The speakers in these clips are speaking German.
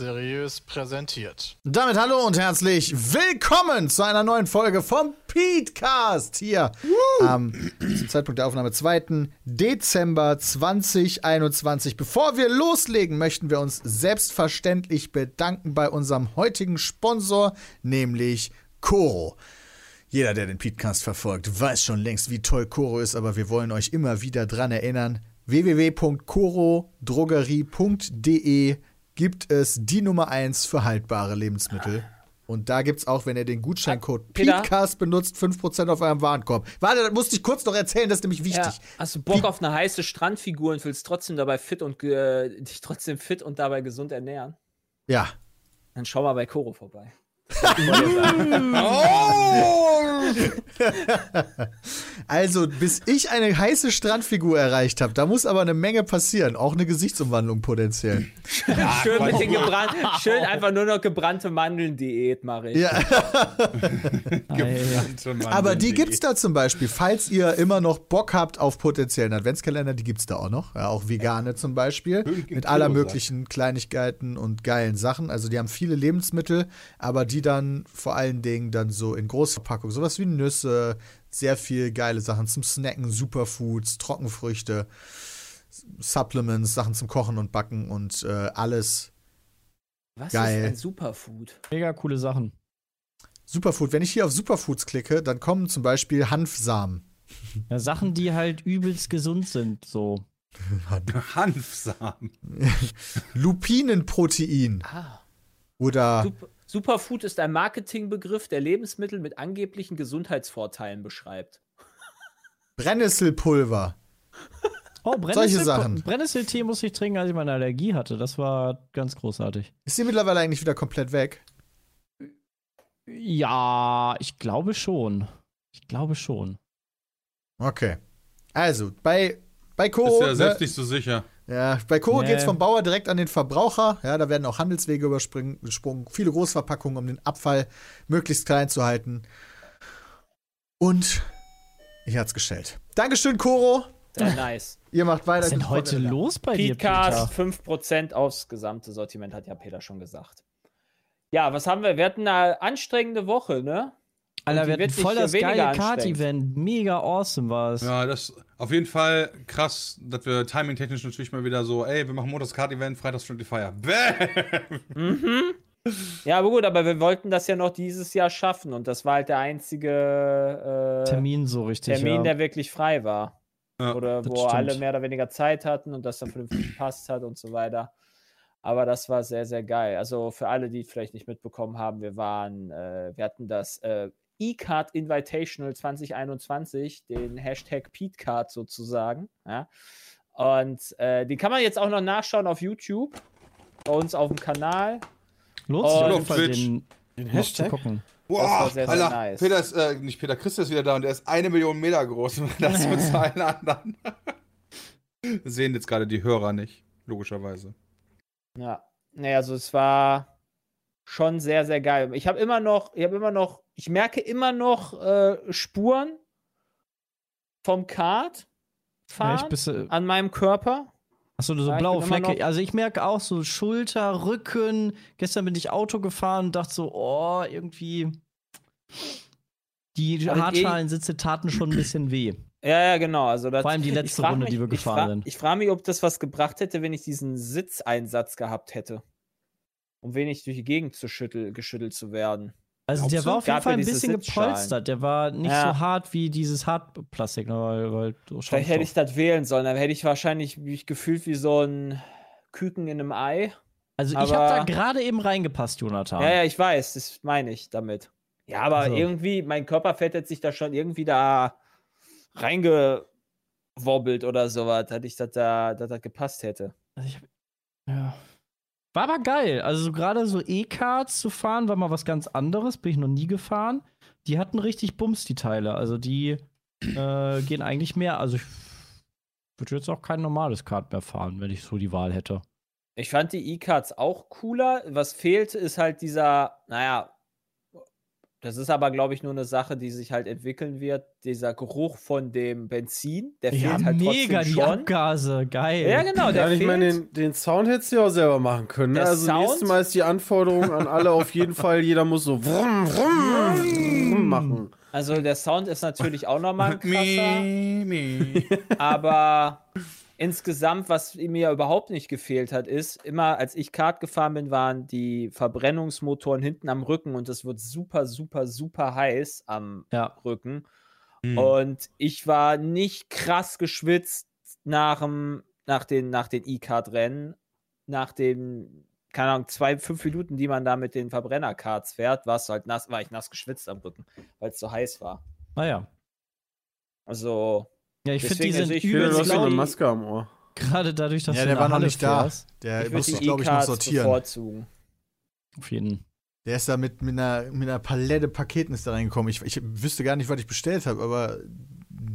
Seriös präsentiert. Damit hallo und herzlich willkommen zu einer neuen Folge vom Petecast hier am zum Zeitpunkt der Aufnahme 2. Dezember 2021. Bevor wir loslegen, möchten wir uns selbstverständlich bedanken bei unserem heutigen Sponsor, nämlich Coro. Jeder, der den Petecast verfolgt, weiß schon längst, wie toll Coro ist, aber wir wollen euch immer wieder dran erinnern. www.corodrogerie.de gibt es die Nummer 1 für haltbare Lebensmittel. Und da gibt es auch, wenn ihr den Gutscheincode Peter? PETECAST benutzt, 5% auf eurem Warenkorb. Warte, das musste ich kurz noch erzählen, das ist nämlich wichtig. Ja. Hast du Bock auf eine heiße Strandfigur und willst trotzdem dabei fit und äh, dich trotzdem fit und dabei gesund ernähren? Ja. Dann schau mal bei Koro vorbei. Also, bis ich eine heiße Strandfigur erreicht habe, da muss aber eine Menge passieren. Auch eine Gesichtsumwandlung potenziell. schön mit den gebrannten, schön einfach nur noch gebrannte Mandeln-Diät mache ich. Ja. Gebrannte Mandeln, Aber die gibt's da zum Beispiel, falls ihr immer noch Bock habt auf potenziellen Adventskalender, die gibt's da auch noch. Ja, auch vegane zum Beispiel. Mit aller möglichen Kleinigkeiten und geilen Sachen. Also die haben viele Lebensmittel, aber die dann vor allen Dingen dann so in Großverpackung. Sowas wie Nüsse, sehr viel geile Sachen zum Snacken, Superfoods, Trockenfrüchte, Supplements, Sachen zum Kochen und Backen und äh, alles Was Geil. ist ein Superfood? Mega coole Sachen. Superfood. Wenn ich hier auf Superfoods klicke, dann kommen zum Beispiel Hanfsamen. Ja, Sachen, die halt übelst gesund sind, so. Hanfsamen. Lupinenprotein Ah. oder Sup Superfood ist ein Marketingbegriff, der Lebensmittel mit angeblichen Gesundheitsvorteilen beschreibt. Brennnesselpulver. Oh, Solche Sachen. Brennnesseltee muss ich trinken, als ich meine Allergie hatte. Das war ganz großartig. Ist die mittlerweile eigentlich wieder komplett weg? Ja, ich glaube schon. Ich glaube schon. Okay. Also, bei, bei Ist Koro, ja selbst ne, nicht so sicher. Ja, bei Koro Nee. geht's vom Bauer direkt an den Verbraucher. Ja, da werden auch Handelswege übersprungen, gesprungen, viele Großverpackungen, um den Abfall möglichst klein zu halten. Und ich hat's gestellt. Dankeschön, Koro. Sehr nice. Ihr macht weiter. Was ist denn heute Folge. los bei dir, Petecast, Peter? 5% aufs gesamte Sortiment, hat ja Peter schon gesagt. Ja, was haben wir? Wir hatten eine anstrengende Woche, ne? Alter, wir hatten voll das geile. Kart-Event. Mega awesome war es. Ja, das ist auf jeden Fall krass, dass wir timing-technisch natürlich mal wieder so, ey, wir machen montags Card-Event, freitags Friendly Fire. Bäm! Ja, aber gut, aber wir wollten das ja noch dieses Jahr schaffen und das war halt der einzige äh, Termin so richtig. Termin, ja. der wirklich frei war. Ja, Oder wo stimmt. alle mehr oder weniger Zeit hatten und das dann vernünftig gepasst hat und so weiter. Aber das war sehr, sehr geil. Also für alle, die es vielleicht nicht mitbekommen haben, wir waren, äh, wir hatten das äh, E-Card Invitational 2021, den Hashtag PeteCard sozusagen. Ja. Und äh, die kann man jetzt auch noch nachschauen auf YouTube, bei uns auf dem Kanal. Lohnt sich auf Twitch. den, den Hashtag? gucken. Boah, war sehr, sehr Alter, nice. Peter ist, äh, nicht Peter, Chris ist wieder da und der ist eine Million Meter groß. Das mit allen anderen. Sehen jetzt gerade die Hörer nicht, logischerweise. Ja, naja, also es war schon sehr, sehr geil. Ich habe immer noch, ich habe immer noch, ich merke immer noch äh, Spuren vom Kart fahren du, an meinem Körper. achso, so Ja, blaue Flecke. Also ich merke auch so Schulter, Rücken. Gestern bin ich Auto gefahren und dachte so, oh, irgendwie. Die Hartschalensitze taten schon ein bisschen weh. Ja, ja, genau. Also das, Vor allem die ich letzte Runde, die wir ich gefahren sind. Ich frage mich, ob das was gebracht hätte, wenn ich diesen Sitzeinsatz gehabt hätte. Um wenig durch die Gegend zu schüttel, geschüttelt zu werden. Also Glaubst der war auf jeden Fall ein bisschen gepolstert. Der war nicht Ja. so hart wie dieses Hartplastik, ne, Vielleicht hätte ich das wählen sollen. Dann hätte ich wahrscheinlich mich gefühlt wie so ein Küken in einem Ei. Also ich aber- habe da gerade eben reingepasst, Jonathan. Ja, ja, ich weiß, das meine ich damit. Ja, aber Also. irgendwie, mein Körperfett hat sich da schon irgendwie da reingewobbelt oder sowas, dass ich das da, dass das gepasst hätte. Also ich, ja. War aber geil. Also so gerade so E-Cards zu fahren, war mal was ganz anderes. Bin ich noch nie gefahren. Die hatten richtig Bums, die Teile. Also die äh, gehen eigentlich mehr. Also ich würde jetzt auch kein normales Kart mehr fahren, wenn ich so die Wahl hätte. Ich fand die E-Cards auch cooler. Was fehlt, ist halt dieser, naja, Das ist aber, glaube ich, nur eine Sache, die sich halt entwickeln wird. Dieser Geruch von dem Benzin, der Ja, fehlt halt mega, trotzdem die schon. Abgase, geil. Ja, genau, der Ja, ich fehlt. meine, den, den Sound hättest du ja auch selber machen können. Ne? Der Also Sound- nächstes Mal ist die Anforderung an alle auf jeden Fall, jeder muss so vroom, vroom, vroom machen. also der Sound ist natürlich auch nochmal krasser. Aber insgesamt, was mir überhaupt nicht gefehlt hat, ist, immer als ich Kart gefahren bin, waren die Verbrennungsmotoren hinten am Rücken und es wird super, super, super heiß am Ja. Rücken. Hm. Und ich war nicht krass geschwitzt nach, dem, nach den, nach den E-Kart-Rennen, nach den, keine Ahnung, zwei, fünf Minuten, die man da mit den Verbrenner-Karts fährt, du halt nass, war ich nass geschwitzt am Rücken, weil es so heiß war. Naja. Also, Ja, ich finde, die Deswegen, sind also ich du Übelst hast so eine. Maske am Ohr. gerade dadurch, dass Ja, du der war noch Halle nicht da. fährst. Der ich muss würde sich, die glaube ich, noch sortieren. bevorzugen. Auf jeden. Der ist da mit, mit, einer, mit einer Palette Paketen ist da reingekommen. Ich, ich wüsste gar nicht, was ich bestellt habe, aber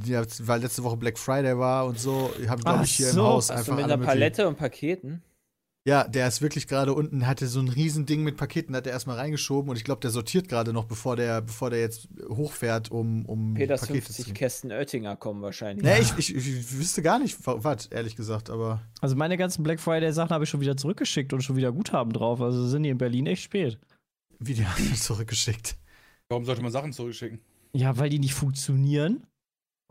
ja, weil letzte Woche Black Friday war und so, habe glaube ich hier so. im Haus Hast du einfach mit alle einer Palette und Paketen? Ja, der ist wirklich gerade unten, hatte so ein riesen Ding mit Paketen, hat er erstmal reingeschoben und ich glaube, der sortiert gerade noch, bevor der, bevor der jetzt hochfährt, um, um Peters Pakete 50 zu Kästen Oettinger kommen wahrscheinlich. Nee, ich, ich, ich wüsste gar nicht, was, ehrlich gesagt, aber Also meine ganzen Black Friday-Sachen habe ich schon wieder zurückgeschickt und schon wieder Guthaben drauf. Also sind die in Berlin echt spät. wie die haben zurückgeschickt. Warum sollte man Sachen zurückschicken? Ja, weil die nicht funktionieren.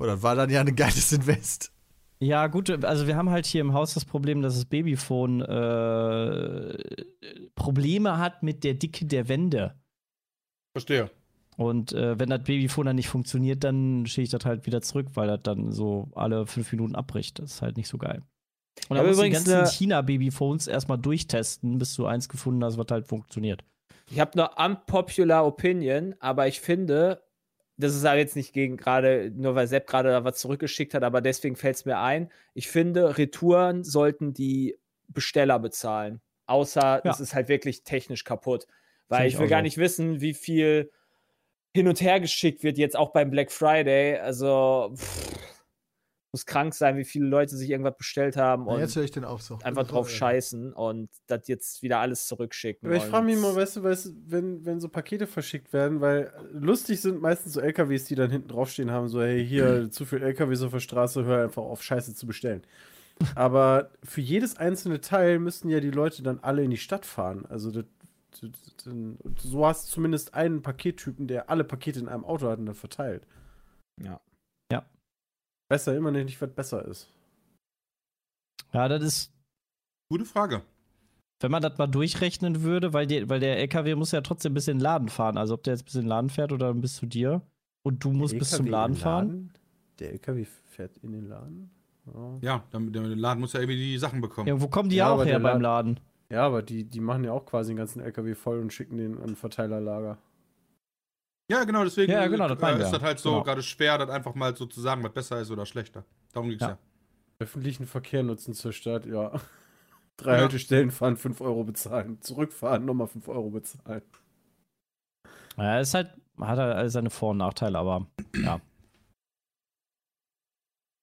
Oder war dann ja ein geiles Invest? Ja, gut, also wir haben halt hier im Haus das Problem, dass das Babyphone äh, Probleme hat mit der Dicke der Wände. Verstehe. Und äh, wenn das Babyphone dann nicht funktioniert, dann schicke ich das halt wieder zurück, weil das dann so alle fünf Minuten abbricht. Das ist halt nicht so geil. Und Ich dann musst du die ganzen eine- China-Babyphones erstmal durchtesten, bis du eins gefunden hast, was halt funktioniert. Ich habe eine unpopular Opinion, aber ich finde, das ist aber jetzt nicht gegen gerade, nur weil Sepp gerade da was zurückgeschickt hat, aber deswegen fällt es mir ein. Ich finde, Retouren sollten die Besteller bezahlen. Außer es ist halt wirklich technisch kaputt. Weil ich ich will gar so. nicht wissen, wie viel hin und her geschickt wird, jetzt auch beim Black Friday. Also, pff, muss krank sein, wie viele Leute sich irgendwas bestellt haben und jetzt höre ich den auf so. einfach drauf scheißen und das jetzt wieder alles zurückschicken. Aber ich frage mich mal, weißt du, weißt, wenn, wenn so Pakete verschickt werden, weil lustig sind meistens so LKWs, die dann hinten draufstehen haben, so, hey, hier, zu viel LKWs auf der Straße, hör einfach auf, Scheiße zu bestellen. Aber für jedes einzelne Teil müssten ja die Leute dann alle in die Stadt fahren. Also das, das, das, und so hast du zumindest einen Pakettypen, der alle Pakete in einem Auto hat und dann verteilt. Ja. Ja. Besser immer nicht, was besser ist. Ja, das ist, Gute Frage. wenn man das mal durchrechnen würde, weil, die, weil der LKW muss ja trotzdem bis in den Laden fahren. Also ob der jetzt bis in den Laden fährt oder bis zu dir. Und du musst bis zum Laden den fahren. Der LKW fährt in den Laden? Ja. Ja, der, der Laden muss ja irgendwie die Sachen bekommen. Irgendwo kommen die Ja, ja auch aber her beim Laden- Laden. Ja, aber die, die machen ja auch quasi den ganzen LKW voll und schicken den an ein Verteilerlager. Ja, genau, deswegen Ja, genau, das äh, ist das halt so Genau. gerade schwer, das einfach mal so zu sagen, was besser ist oder schlechter. Darum ging's Ja. ja. Öffentlichen Verkehr nutzen zur Stadt, ja. Drei Ja. Haltestellen fahren, 5 Euro bezahlen. Zurückfahren, nochmal 5 Euro bezahlen. Ja, ist halt, hat halt seine Vor- und Nachteile, aber ja.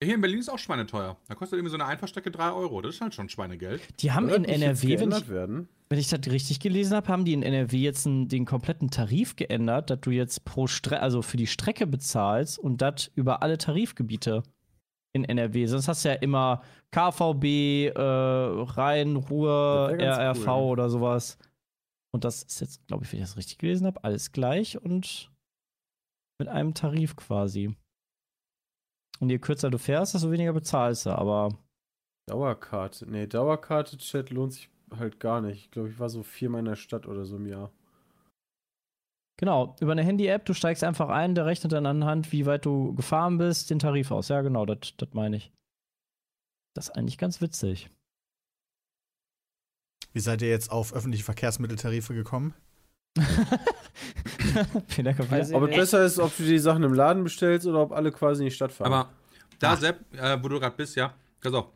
Hier in Berlin ist auch schweineteuer. Da kostet irgendwie so eine Einfahrstrecke 3 Euro. Das ist halt schon Schweinegeld. Die haben Soll in NRW, wenn ich, werden? wenn ich das richtig gelesen habe, haben die in NRW jetzt einen, den kompletten Tarif geändert, dass du jetzt pro Strecke, also für die Strecke bezahlst und das über alle Tarifgebiete in NRW. Sonst hast du ja immer KVB, äh, Rhein, Ruhr, RRV cool, oder sowas. Und das ist jetzt, glaube ich, wenn ich das richtig gelesen habe, alles gleich und mit einem Tarif quasi. Und je kürzer du fährst, desto weniger bezahlst du, aber Dauerkarte. Nee, Dauerkarte-Chat lohnt sich halt gar nicht. Ich glaube, ich war so viermal in der Stadt oder so im Jahr. Genau, über eine Handy-App, du steigst einfach ein, der rechnet dann anhand, wie weit du gefahren bist, den Tarif aus. Ja, genau, das das meine ich. Das ist eigentlich ganz witzig. Wie seid ihr jetzt auf öffentliche Verkehrsmitteltarife gekommen? Ich Ob es besser ist, ob du die Sachen im Laden bestellst oder ob alle quasi in die Stadt fahren. Aber da, Ah. Sepp, äh, wo du gerade bist, ja, pass auf.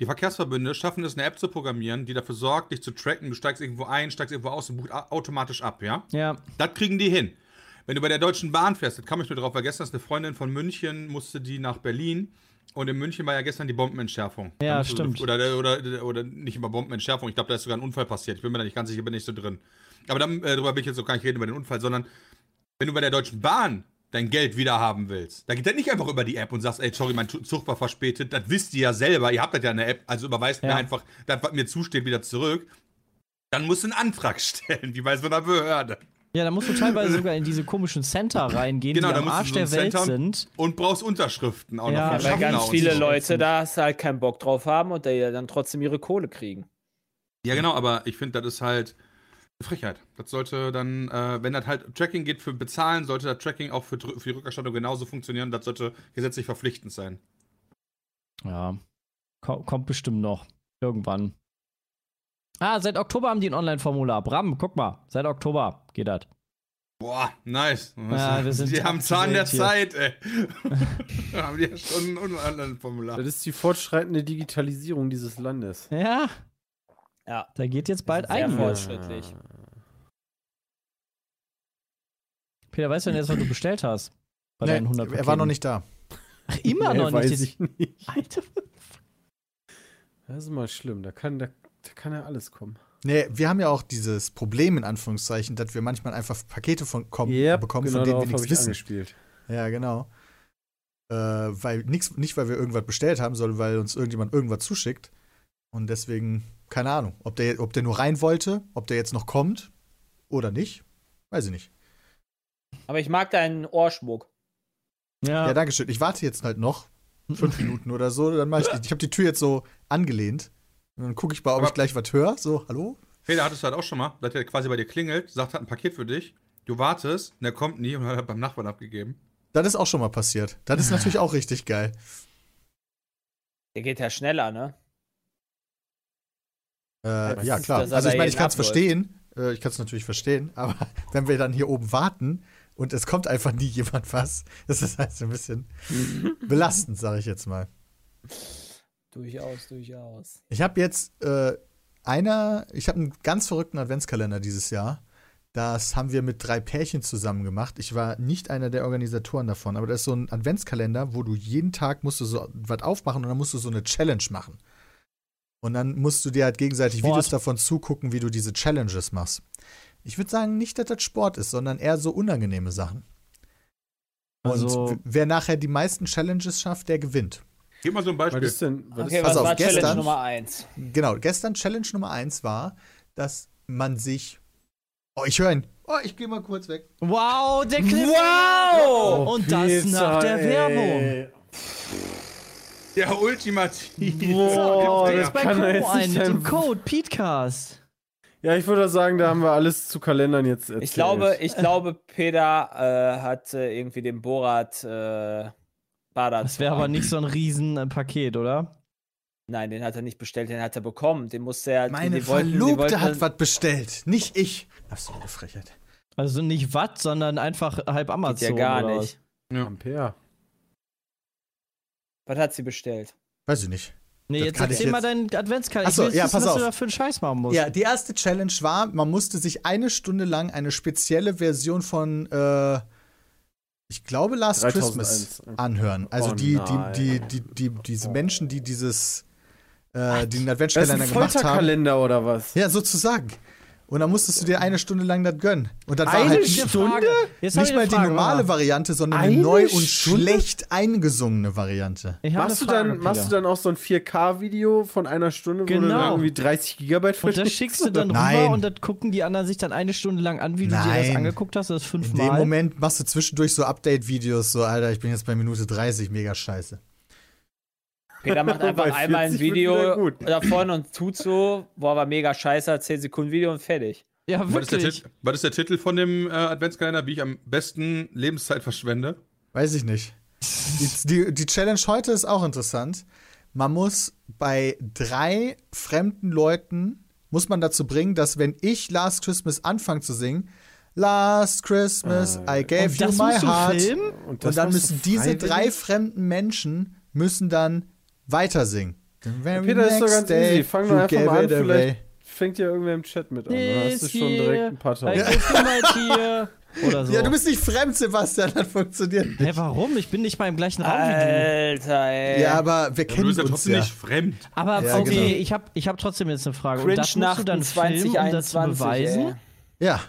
Die Verkehrsverbünde schaffen es, eine App zu programmieren, die dafür sorgt, dich zu tracken. Du steigst irgendwo ein, steigst irgendwo aus und bucht automatisch ab, ja? Ja, Das kriegen die hin. Wenn du bei der Deutschen Bahn fährst, das kam ich nur drauf, weil gestern ist eine Freundin von München, musste die nach Berlin. Und in München war ja gestern die Bombenentschärfung. Ja, Da musste- stimmt. Oder, oder, oder nicht immer Bombenentschärfung. Ich glaube, da ist sogar ein Unfall passiert. Ich bin mir da nicht ganz sicher, bin nicht so drin. Aber dann, äh, darüber will ich jetzt auch gar nicht reden, über den Unfall, sondern wenn du bei der Deutschen Bahn dein Geld wieder haben willst, dann geht das nicht einfach über die App und sagst, ey, sorry, mein Zug war verspätet. Das wisst ihr ja selber. Ihr habt das ja in der App. Also überweist mir Ja. einfach das, was mir zusteht, wieder zurück. Dann musst du einen Antrag stellen, wie bei so einer Behörde. Ja, da musst du teilweise sogar in diese komischen Center reingehen, Genau, die am Arsch so der Welt Center- sind. Und brauchst Unterschriften auch Ja, noch. weil ganz viele so. Leute da halt keinen Bock drauf haben und die dann trotzdem ihre Kohle kriegen. Ja, genau, aber ich finde, das ist halt Frechheit. Das sollte dann, äh, wenn das halt Tracking geht für Bezahlen, sollte das Tracking auch für, für die Rückerstattung genauso funktionieren. Das sollte gesetzlich verpflichtend sein. Ja, ko kommt bestimmt noch. Irgendwann. Ah, seit Oktober haben die ein Online-Formular. Bram, guck mal, seit Oktober geht das. Boah, nice. Ja, wir sind die haben Zahn der hier. Zeit, ey. da haben die ja schon ein Online-Formular. Das ist die fortschreitende Digitalisierung dieses Landes. Ja, Ja. da geht jetzt bald Sehr ein. fortschrittlich. Peter, weißt du denn jetzt, was du bestellt hast? Bei Nee, deinen 100 er war noch Paketen? nicht da. Ach, immer Nee, noch weiß nicht. ich nicht. Alter. Das ist mal schlimm. Da kann, da, da kann ja alles kommen. Nee, wir haben ja auch dieses Problem, in Anführungszeichen, dass wir manchmal einfach Pakete von, kommen, Yep, bekommen, genau von denen wir nichts wissen. angespielt. Ja, genau. Äh, weil nix, nicht, weil wir irgendwas bestellt haben, sondern weil uns irgendjemand irgendwas zuschickt. Und deswegen, keine Ahnung, ob der, ob der nur rein wollte, ob der jetzt noch kommt oder nicht, weiß ich nicht. Aber ich mag deinen Ohrschmuck. Ja, Ja, danke schön. Ich warte jetzt halt noch fünf Minuten oder so, dann mach ich, ich habe die Tür jetzt so angelehnt. Und dann gucke ich mal, ob Aber- ich gleich was höre. So, hallo? Feder hattest du halt auch schon mal, dass der quasi bei dir klingelt, sagt, hat ein Paket für dich. Du wartest, und der kommt nie und hat halt beim Nachbarn abgegeben. Das ist auch schon mal passiert. Das ist natürlich auch richtig geil. Der geht ja schneller, ne? Äh, ja, klar. er Also ich meine, ich kann es verstehen. Äh, ich kann es natürlich verstehen. Aber wenn wir dann hier oben warten und es kommt einfach nie jemand was, das ist halt so ein bisschen belastend, sage ich jetzt mal. Durchaus, durchaus. Ich habe jetzt äh, einer, ich habe einen ganz verrückten Adventskalender dieses Jahr. Das haben wir mit drei Pärchen zusammen gemacht. Ich war nicht einer der Organisatoren davon, aber das ist so ein Adventskalender, wo du jeden Tag musst du so was aufmachen und dann musst du so eine Challenge machen. Und dann musst du dir halt gegenseitig Sport. Videos davon zugucken, wie du diese Challenges machst. Ich würde sagen, nicht, dass das Sport ist, sondern eher so unangenehme Sachen. Und Also- wer nachher die meisten Challenges schafft, der gewinnt. Gib mal so ein Was Beispiel. ist denn? Was Okay, ist, Pass was auf, war Challenge gestern- Nummer 1? Genau, gestern Challenge Nummer eins war, dass man sich. Oh, ich höre ihn. Oh, ich gehe mal kurz weg. Wow, der Cliff. Wow! Und das nach der Werbung. Ja, ultimativ. Boah, Gib das jetzt bei jetzt ein nicht mit dem Code PETECAST. Ja, ich würde sagen, da haben wir alles zu Kalendern jetzt erzählt. Ich glaube, ich glaube, Peter äh, hat äh, irgendwie den Borat äh, Badat. Das wäre aber nicht so ein Riesenpaket, oder? Nein, den hat er nicht bestellt, den hat er bekommen. Den musste er. Meine die wollten, die Verlobte wollten, hat was bestellt, nicht ich. Ist so eine Frechheit. Also nicht Watt, sondern einfach halb Geht Amazon. ja gar oder nicht. Ampere. Was hat sie bestellt? Weiß ich nicht. Nee, Das jetzt erzähl mal jetzt- deinen Adventskalender. Ach so, ich will ja, wissen, pass was auf. du da für einen Scheiß machen musst. Ja, die erste Challenge war, man musste sich eine Stunde lang eine spezielle Version von, äh, ich glaube, Last 3001. Christmas anhören. Also Oh die, die, die, die, die, diese Menschen, die dieses, äh, den Adventskalender gemacht haben. Folterkalender oder was? Ja, sozusagen. Und dann musstest du dir eine Stunde lang das gönnen. Und dann war Eine halt Jetzt nicht, nicht mal die normale. Variante, sondern eine, Eine neu und Stunde? schlecht eingesungene Variante. Machst du, dann, machst du dann auch so ein 4K-Video von einer Stunde, wo du Genau. dann irgendwie 30 Gigabyte Und das schickst du dann Nein. rüber und das gucken die anderen sich dann eine Stunde lang an, wie du dir das Nein. angeguckt hast, das In fünfmal. dem Moment machst du zwischendurch so Update-Videos, so, Alter, ich bin jetzt bei Minute 30, mega scheiße. Peter macht einfach einmal ein 40 wird wieder Video gut. davon und tut so, boah, war mega scheiße, 10 Sekunden Video und fertig. Ja, Was ist, der wirklich. Tit- was ist der Titel von dem äh, Adventskalender, wie ich am besten Lebenszeit verschwende? Weiß ich nicht. Die, die, die Challenge heute ist auch interessant. Man muss bei drei fremden Leuten, muss man dazu bringen, dass wenn ich Last Christmas anfange zu singen, Last Christmas, I gave Und you my heart. filmen? Und dann müssen diese drei fremden Menschen müssen dann weiter singen. Peter, ist doch ganz day, easy. Fang doch einfach mal an, it away. vielleicht fängt ja irgendwer im Chat mit an. Dann hast du schon direkt ein paar tear. Oder so. Ja, du bist nicht fremd, Sebastian, das funktioniert Hä, nicht. warum? Ich bin nicht mal im gleichen Raum wie du. Alter, ey. Ja, aber wir Ja, du kennen bist ja uns trotzdem ja. nicht fremd. Aber Ja, okay, genau. ich habe ich hab trotzdem jetzt eine Frage. Cringe und das musst du dann Nachten filmen, um das zu 2021, beweisen? ey. Ja.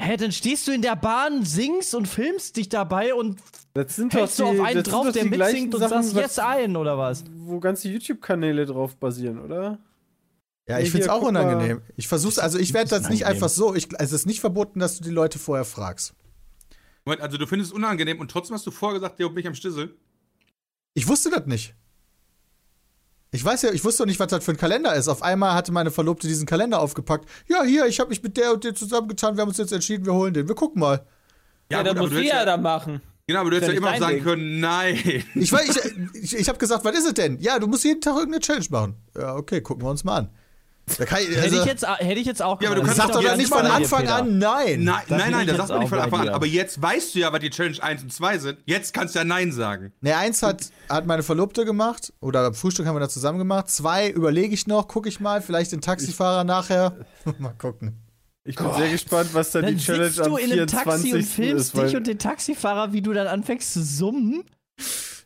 Hä, dann stehst du in der Bahn, singst und filmst dich dabei und Das sind doch hältst die, du auf einen drauf, doch der mitsingt und Sachen, sagst jetzt ein oder was? wo ganze YouTube-Kanäle drauf basieren, oder? Ja, ich find's auch unangenehm. Ich versuch's, also ich werde das nicht einfach so. Ich, es ist nicht verboten, dass du die Leute vorher fragst. Moment, also du findest es unangenehm und trotzdem hast du vorher gesagt, der bin ich am Stissel. Ich wusste das nicht. Ich weiß ja, ich wusste doch nicht, was das für ein Kalender ist. Auf einmal hatte meine Verlobte diesen Kalender aufgepackt. Ja, hier, ich habe mich mit der und der zusammengetan. Wir haben uns jetzt entschieden, wir holen den. Wir gucken mal. Ja, das aber muss Lia ja- da machen. Genau, aber du hättest ja immer noch sagen dein können, nein. Ich, weiß, ich, ich, ich habe gesagt, was ist es denn? Ja, du musst jeden Tag irgendeine Challenge machen. Ja, okay, gucken wir uns mal an. Da kann ich, hätte, also, ich jetzt, hätte ich jetzt auch Ja, aber du gemacht. kannst doch dann nicht von Anfang an nein. Nein, nein, nein, das sagt man nicht von Anfang an. Aber jetzt weißt du ja, was die Challenge 1 und 2 sind. Jetzt kannst du ja Nein sagen. Ne, eins hat, hat meine Verlobte gemacht, oder am Frühstück haben wir da zusammen gemacht. Zwei überlege ich noch, gucke ich mal, vielleicht den Taxifahrer nachher. mal gucken. Ich bin sehr gespannt, was dann, Dann die Challenge sitzt am du in einem 24. Taxi und filmst ist. weil dich und den Taxifahrer, wie du dann anfängst zu summen.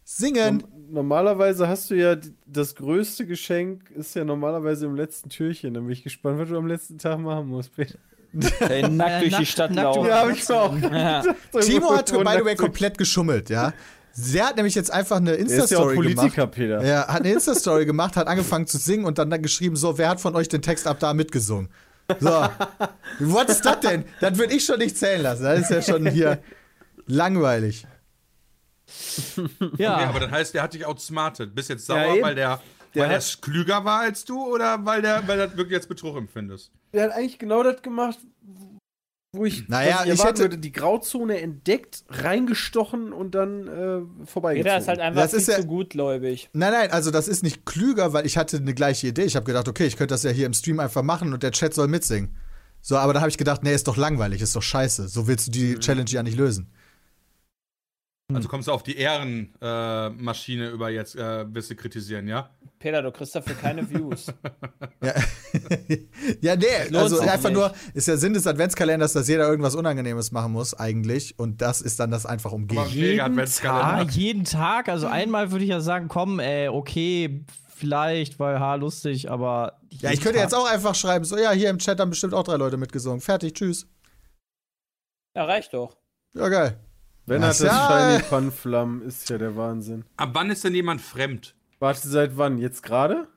Singen. norm- Normalerweise hast du ja das größte Geschenk ist ja normalerweise im letzten Türchen. Dann bin ich gespannt, was du am letzten Tag machen musst, Peter. Ey, nackt durch die Stadt nackt laufen. Ja, hab ich mir auch Ja. Timo hat, by the way, komplett geschummelt, ja. Der hat nämlich jetzt einfach eine ist ja Insta-Story gemacht. Politiker, Peter. Ja, hat eine Insta-Story gemacht, hat angefangen zu singen und dann, dann geschrieben, so, wer hat von euch den Text ab da mitgesungen? So, was ist das denn? Das würde ich schon nicht zählen lassen. Das ist ja schon hier langweilig. Ja, Nee, aber das heißt, der hat dich outsmartet. Bist jetzt sauer, Ja, weil der, Der weil der klüger war als du oder weil der, weil der wirklich als Betrug empfindest? Der hat eigentlich genau das gemacht, wo ich, Naja, ich, hätte- würde, die Grauzone entdeckt, reingezogen und dann äh, vorbeigezogen. Jeder ist halt einfach Das viel ist ja- zu gutgläubig. Nein, nein, also das ist nicht klüger, weil ich hatte eine gleiche Idee. Ich habe gedacht, okay, ich könnte das ja hier im Stream einfach machen und der Chat soll mitsingen. So, aber dann habe ich gedacht, nee, ist doch langweilig, ist doch scheiße. So willst du die Mhm. Challenge ja nicht lösen. Also kommst du auf die Ehrenmaschine äh, über jetzt, äh, wirst du kritisieren, ja? Peter, du kriegst dafür keine Views. Ja, ja nee, also einfach nicht. nur, ist der Sinn des Adventskalenders, dass jeder irgendwas Unangenehmes machen muss, eigentlich. Und das ist dann das einfach umgehen. Jeden Adventskalender. Tag, jeden Tag. Also einmal würde ich ja sagen, komm, ey, okay, vielleicht, weil ha, lustig, aber. Ja, ich könnte jetzt auch einfach schreiben, so, ja, hier im Chat haben bestimmt auch drei Leute mitgesungen. Fertig, tschüss. Ja, reicht doch. Ja, geil. Wenn hat das ja. Shiny Panflam, ist ja der Wahnsinn. Ab wann ist denn jemand fremd? Warte, seit wann? Jetzt gerade?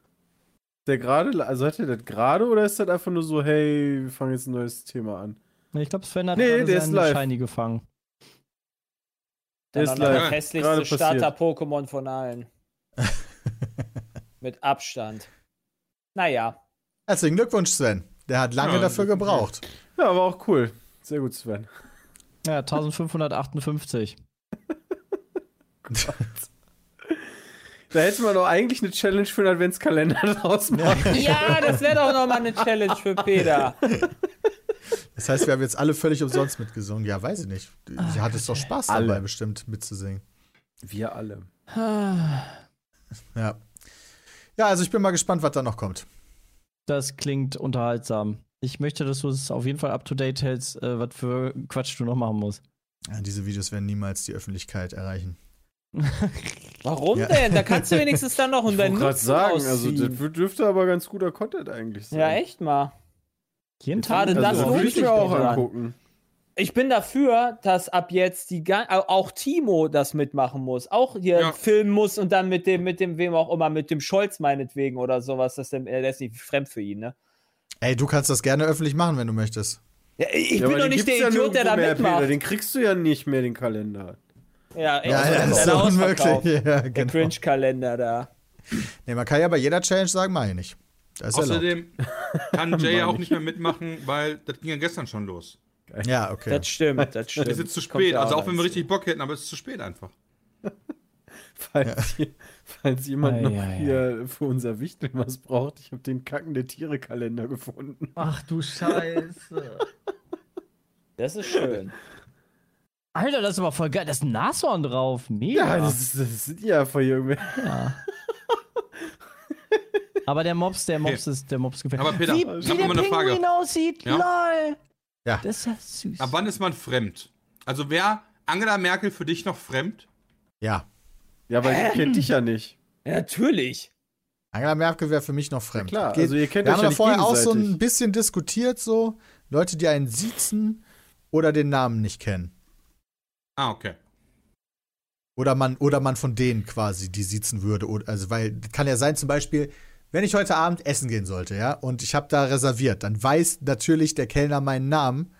Der gerade? Also hat er das gerade oder ist das einfach nur so, hey, wir fangen jetzt ein neues Thema an? Ich glaube, Sven hat Nee, gerade der ist live. Shiny gefangen. Der ist noch live. der Gerade hässlichste. Starter-Pokémon von allen. Mit Abstand. Naja. Herzlichen Glückwunsch, Sven. Der hat lange Ja, dafür gebraucht. Ja, aber auch cool. Sehr gut, Sven. Ja, 1558. Da hätte man doch eigentlich eine Challenge für einen Adventskalender draus machen. Ja, das wäre doch nochmal eine Challenge für Peter. Das heißt, wir haben jetzt alle völlig umsonst mitgesungen. Ja, weiß ich nicht. Du hattest doch Spaß dabei, Alle. bestimmt mitzusingen. Wir alle. Ja. Ja, also ich bin mal gespannt, was da noch kommt. Das klingt unterhaltsam. Ich möchte, dass du es auf jeden Fall up to date hältst, äh, was für Quatsch du noch machen musst. Ja, diese Videos werden niemals die Öffentlichkeit erreichen. Warum Ja. denn? Da kannst du wenigstens dann noch Ich wollte deinen gerade Nutzen sagen, also ausziehen. das dürfte aber ganz guter Content eigentlich sein. Ja, echt mal. Jeden Tag. Gerade das Also, lohnt würde ich mir auch angucken. Ich bin dafür, dass ab jetzt die auch Timo das mitmachen muss, auch hier Ja. filmen muss und dann mit dem, mit dem, wem auch immer, mit dem Scholz meinetwegen oder sowas, das der ist nicht fremd für ihn, ne? Ey, du kannst das gerne öffentlich machen, wenn du möchtest. Ja, ich Ja, bin doch nicht der ja Idiot, der da mitmacht. Peter. Den kriegst du ja nicht mehr, den Kalender. ja, echt, Ja, der ja, das ist der unmöglich. Ja, Der genau. Cringe-Kalender da. Nee, man kann ja bei jeder Challenge sagen, mach ich nicht. Das ist erlaubt. Außerdem kann Jay ja auch nicht mehr mitmitmachen, weil das ging ja gestern schon los. Ja, okay. Das stimmt, das stimmt. Es ist jetzt zu spät. Also auch wenn wir richtig Bock hätten, aber es ist zu spät einfach. Falls, je- falls jemand Ei, noch ei. hier für unser Wichtel was braucht, ich habe den kackende Tiere-Kalender gefunden. Ach du Scheiße. Das ist schön. Alter, das ist aber voll geil. Da ist ein Nashorn drauf. Mega. Ja, das, ist, das sind ja von irgendwie. Ja. Aber der Mops, der Mops ist, der Mops gefällt. Aber Peter, wie, ich wie hab der noch mal eine Frage. Pinguin aussieht, Ja? lol. Ja. Das ist ja süß. Ab wann ist man fremd? Also wäre Angela Merkel für dich noch fremd? Ja. Ja, aber die kennt dich ja nicht. Ja, natürlich. Angela Merkel wäre für mich noch fremd. klar, Geht- also ihr kennt wir euch haben ja da nicht vorher auch so ein bisschen diskutiert, so. Leute, die einen siezen. oder den Namen nicht kennen. Ah, okay. Oder man, oder man von denen quasi die sitzen würde. Also, weil kann ja sein, zum Beispiel, wenn ich heute Abend essen gehen sollte, ja, und ich habe da reserviert, dann weiß natürlich der Kellner meinen Namen,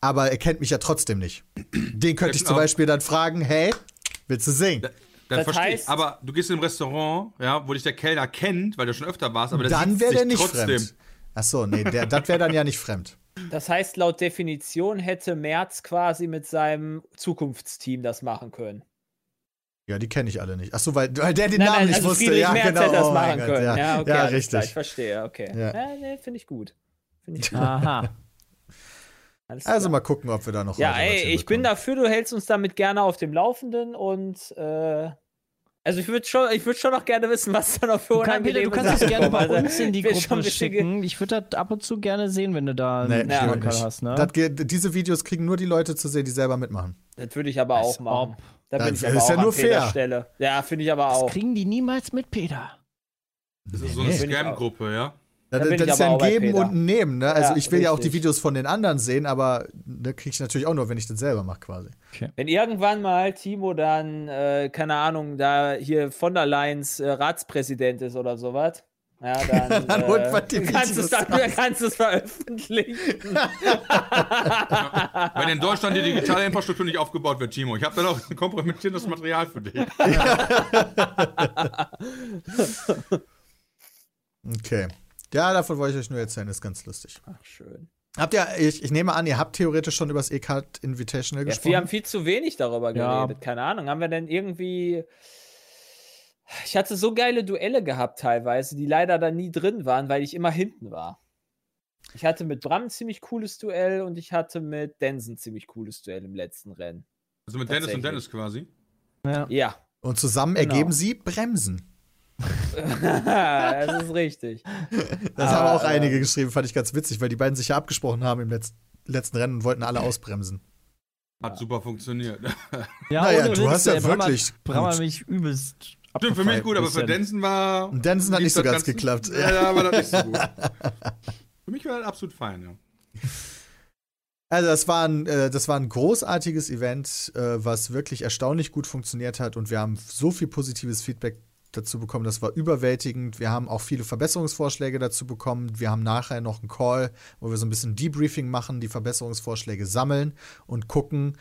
aber er kennt mich ja trotzdem nicht. Den könnte ich zum. Beispiel dann fragen, hey, willst du singen? Dann Das verstehe ich. heißt- Aber du gehst in ein Restaurant, ja, wo dich der Kellner kennt, weil du schon öfter warst, aber der Dann wäre der nicht trotzdem. fremd. Ach so, nee, der, das wäre dann ja nicht fremd. Das heißt, laut Definition hätte Merz quasi mit seinem Zukunftsteam das machen können. Ja, die kenne ich alle nicht. Ach so, weil, weil der den Nein, Namen nein, nicht also wusste. Friedrich Ja, Merz genau. hätte das oh machen Gott, können. Ja, Ja, okay, ja klar, ich richtig. verstehe, okay. Ja. Ja, nee, finde ich gut. Finde ich gut. Aha. Alles Also klar. mal gucken, ob wir da noch Ja, ey, ich bin dafür, du hältst uns damit gerne auf dem Laufenden und äh, also ich würde schon, ich würde schon noch gerne wissen, was da noch für Du, kann, Peter, du unangenehme kannst es Sachen gerne bei uns in die Gruppe schicken. Ich würde das ab und zu gerne sehen, wenn du da Nee, einen Ja. hast, ne? Das diese Videos kriegen nur die Leute zu sehen, die selber mitmachen. Das würde ich aber Als auch machen. ob. Da bin Das ich aber ist auch ja an nur fair. Stelle. Ja, finde ich aber Das auch. kriegen die niemals mit, Peter. Das ist so eine. Bin. Scam-Gruppe, ja. Das, bin das ist ja ein Geben Peter. und ein Nehmen. Ne? Also Ja, ich will ja auch die richtig. Videos von den anderen sehen, aber da kriege ich natürlich auch nur, wenn ich das selber mache quasi. Wenn irgendwann mal Timo dann, äh, keine Ahnung, da hier von der Leyen's äh, Ratspräsident ist oder sowas, ja, dann, Dann holt äh, man die kannst du es Videos dann, kannst du es veröffentlichen. Wenn in Deutschland die digitale Infrastruktur nicht aufgebaut wird, Timo, ich habe dann auch kompromittierendes Material für dich. Okay. Ja, davon wollte ich euch nur erzählen, ist ganz lustig. Ach, schön. Habt ihr, ich, ich nehme an, ihr habt theoretisch schon über das E-Card Invitational Ja, gesprochen. wir haben viel zu wenig darüber Ja. geredet. Keine Ahnung. Haben wir denn irgendwie. Ich hatte so geile Duelle gehabt teilweise, die leider da nie drin waren, weil ich immer hinten war. Ich hatte mit Bram ein ziemlich cooles Duell und ich hatte mit Densen ein ziemlich cooles Duell im letzten Rennen. Also mit Dennis und. Dennis quasi. Ja. Ja. Und zusammen Genau. ergeben sie Bremsen. Das ist richtig. Das Ah, haben auch äh, einige geschrieben, fand ich ganz witzig, weil die beiden sich ja abgesprochen haben im letzten, letzten Rennen und wollten alle ausbremsen. Hat super funktioniert. Ja, Naja, du hast ja wirklich Bram hat gut. mich übelst Stimmt, für mich gut, aber für. Denson war. Und Denson hat nicht so ganz geklappt. Ja, ja, aber das nicht so gut. für mich war das absolut fein, ja. Also das war ein, äh, das war ein großartiges Event, äh, was wirklich erstaunlich gut funktioniert hat und wir haben so viel positives Feedback dazu bekommen, das war überwältigend. Wir haben auch viele Verbesserungsvorschläge dazu bekommen. Wir haben nachher noch einen Call, wo wir so ein bisschen Debriefing machen, die Verbesserungsvorschläge sammeln und gucken,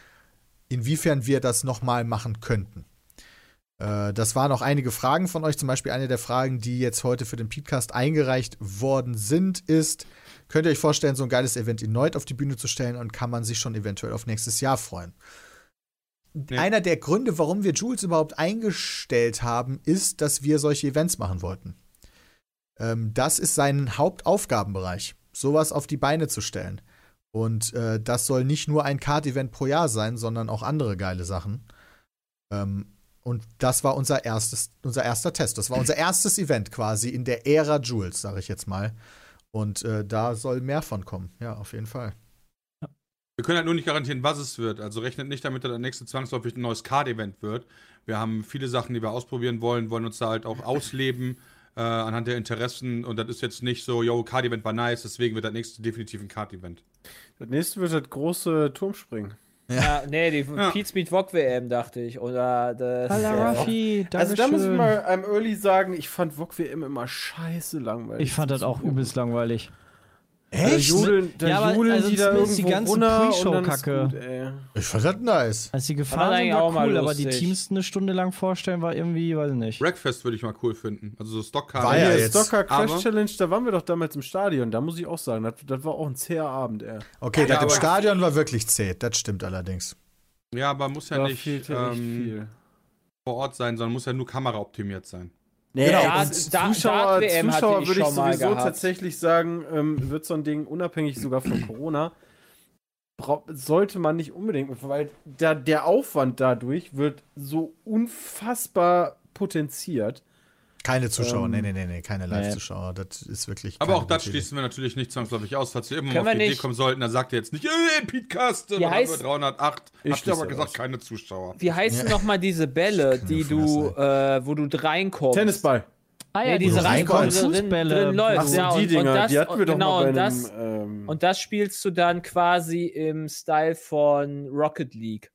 inwiefern wir das nochmal machen könnten. Äh, Das waren auch einige Fragen von euch. Zum Beispiel eine der Fragen, die jetzt heute für den Podcast eingereicht worden sind, ist: Könnt ihr euch vorstellen, so ein geiles Event erneut auf die Bühne zu stellen und kann man sich schon eventuell auf nächstes Jahr freuen? Nee. Einer der Gründe, warum wir Jules überhaupt eingestellt haben, ist, dass wir solche Events machen wollten. Ähm, das ist sein Hauptaufgabenbereich, sowas auf die Beine zu stellen. Und äh, das soll nicht nur ein Card-Event pro Jahr sein, sondern auch andere geile Sachen. Ähm, und das war unser erstes, unser erster Test. Das war unser erstes Event quasi in der Ära Jules, sage ich jetzt mal. Und äh, da soll mehr von kommen. Ja, auf jeden Fall. Wir können halt nur nicht garantieren, was es wird. Also rechnet nicht damit, dass das nächste zwangsläufig ein neues Card-Event wird. Wir haben viele Sachen, die wir ausprobieren wollen, wollen uns da halt auch ausleben äh, anhand der Interessen. Und das ist jetzt nicht so, yo, Card-Event war nice, deswegen wird das nächste definitiv ein Card-Event. Das nächste wird das große Turmspringen. Ja, nee, die Ja. Pete Speed Wok WM, dachte ich. Oder das. Hallo äh, Raffi, danke Also da muss ich schön. mal einem Early sagen, ich fand VOG WM immer scheiße langweilig. Ich fand das auch übelst langweilig. Da jodeln, da Ja, aber also die da zumindest die irgendwo ganze runter und Pre-Show dann ist Kacke. gut, ey. Ich fand das nice. Als die War gefahren das sind, war auch cool, aber die. Teams eine Stunde lang vorstellen, war irgendwie, weiß ich nicht. Wreckfest würde ich mal cool finden. Also so Stockcard. War ja jetzt. Stocker Crash Challenge, da waren wir doch damals im Stadion. Da muss ich auch sagen, das, das war auch ein zäher Abend, ey. Okay, Ja, das im Stadion war wirklich zäh. Das stimmt allerdings. Ja, aber muss ja Da nicht echt ähm, viel. vor Ort sein, sondern muss ja nur kameraoptimiert sein. Nee, Genau, Ja, Da- Zuschauer, hatte Zuschauer ich würde ich sowieso tatsächlich sagen, ähm, wird so ein Ding unabhängig sogar von Corona, sollte man nicht unbedingt, weil da, der Aufwand dadurch wird so unfassbar potenziert. Keine Zuschauer, Ähm, nee, nee, nee, nee, keine Live-Zuschauer. Das ist wirklich. Aber auch das schließen wir natürlich nicht zwangsläufig aus. Falls wir irgendwann auf die Idee kommen sollten, dann sagt er jetzt nicht, äh, Podcast, Wie dann haben wir heißt- 308. Ich Habt ihr aber gesagt, aus. keine Zuschauer. Wie heißen noch mal diese Bälle, die ja du, äh, wo du reinkommst? Tennisball. Ah Nee, diese reinkommst. drin, Fußbälle. drin läuft. Ach so, ja, die und, und Dinger, das, die hatten wir doch genau, mal bei und einem, das, ähm, und das spielst du dann quasi im Style von Rocket League.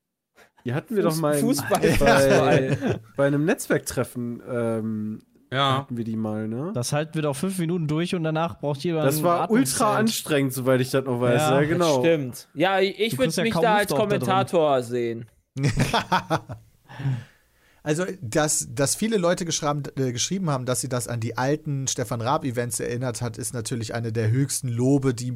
die hatten wir doch mal Fußball. bei, bei einem Netzwerktreffen ähm, Ja. hatten wir die mal, ne? Das halten wir doch fünf Minuten durch und danach braucht jeder Das war ultra anstrengend, soweit ich das noch weiß. Ja, Ja, genau. Stimmt. Ja, ich würde ja mich kaum da als auch da. Kommentator sehen. Also, dass, dass viele Leute geschrieben, äh, geschrieben haben, dass sie das an die alten Stefan Raab-Events erinnert hat, ist natürlich eine der höchsten Lobe, die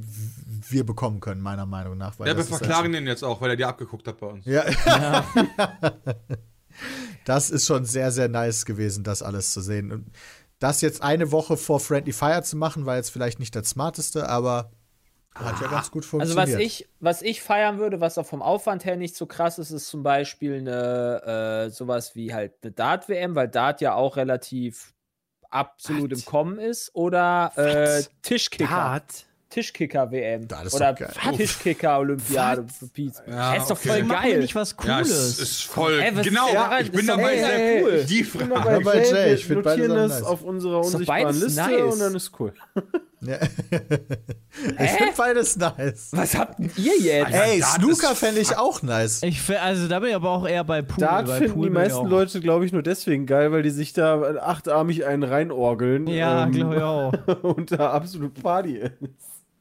wir bekommen können, meiner Meinung nach. Weil Ja, wir verklagen den jetzt auch, weil er die abgeguckt hat bei uns. Ja. das ist schon sehr, sehr nice gewesen, das alles zu sehen. Und das jetzt eine Woche vor Friendly Fire zu machen, war jetzt vielleicht nicht das Smarteste, aber hat ja ganz gut Also funktioniert. was ich, was ich feiern würde, was auch vom Aufwand her nicht so krass ist, ist zum Beispiel eine äh, sowas wie halt eine Dart-WM, weil Dart ja auch relativ absolut im Kommen ist. Oder äh, Tischkicker. Tischkicker-Wm. Das ist Oder doch geil. Tischkicker-Olympiade. Ja, das ist doch okay. voll wir geil. nicht was Ja, es Cooles? ist voll. Ey, genau, ja, ich bin dabei. sehr sehr cool. Die Ich bin mal Frage. bei Jay, Jay, wir ich find beide notieren das nice. auf unserer unsichtbaren Liste nice. und dann ist cool. Ja. ich finde beides nice. Was habt ihr jetzt? Ey, Snooker fände ich auch nice. Ich, fi- also da bin ich aber auch eher bei Pool. Dart bei finden Pool die bin ich meisten Leute, glaube ich, nur deswegen geil, weil die sich da achtarmig einen reinorgeln Ja, ähm, glaube ich auch. und da absolut Party ist.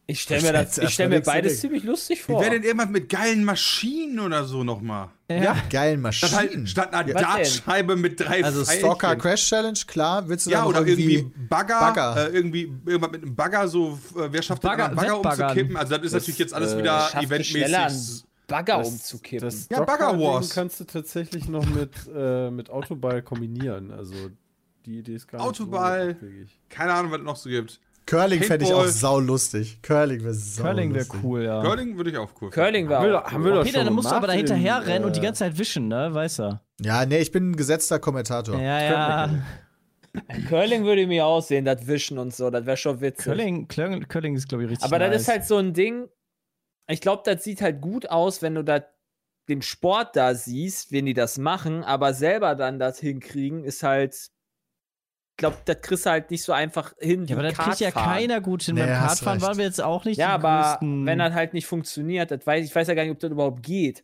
Ich stelle mir, das- ich stell mir beides ziemlich lustig Wie vor. wäre denn irgendwas mit geilen Maschinen oder so nochmal? Ja. Geilen Statt, Maschinen. halt, statt einer denn? Dartscheibe mit drei also Pfeilchen. Stalker Crash Challenge, klar. Willst du Ja, oder irgendwie Bagger, Bagger. Äh, irgendwie irgendwas mit einem Bagger, so, äh, wer schafft Bagger- den anderen Bagger umzukippen? Also, das ist natürlich jetzt alles äh, wieder eventmäßig. einen Bagger Das- umzukippen. Das Ja, Bagger Wars. kannst du tatsächlich noch mit, äh, mit Autoball kombinieren. Also die Idee ist gar nicht Autoball. so abwegig. Keine Ahnung, was es noch so gibt. Curling fände ich auch saulustig. Curling wäre sau Curling wäre cool, ja. Curling würde ich auch cool Curling Haben wir auch cool. haben wir doch Peter, schon dann musst du aber da hinterher in, rennen und die äh, ganze Zeit wischen, ne? Weißt du? Ja, nee, ich bin ein gesetzter Kommentator. Ja, ja. Curling würde mir aussehen, das Wischen und so, das wäre schon witzig. Curling, Curling, Curling ist, glaube ich, richtig Aber nice. das ist halt so ein Ding, ich glaube, das sieht halt gut aus, wenn du da den Sport da siehst, wenn die das machen, aber selber dann das hinkriegen, ist halt, glaube, das kriegst du halt nicht so einfach hin. Ja, aber das kriegt ja keiner gut hin. Nee, Beim Kartfahren waren wir jetzt auch nicht Ja, aber größten. wenn das halt nicht funktioniert, das weiß, ich weiß ja gar nicht, ob das überhaupt geht.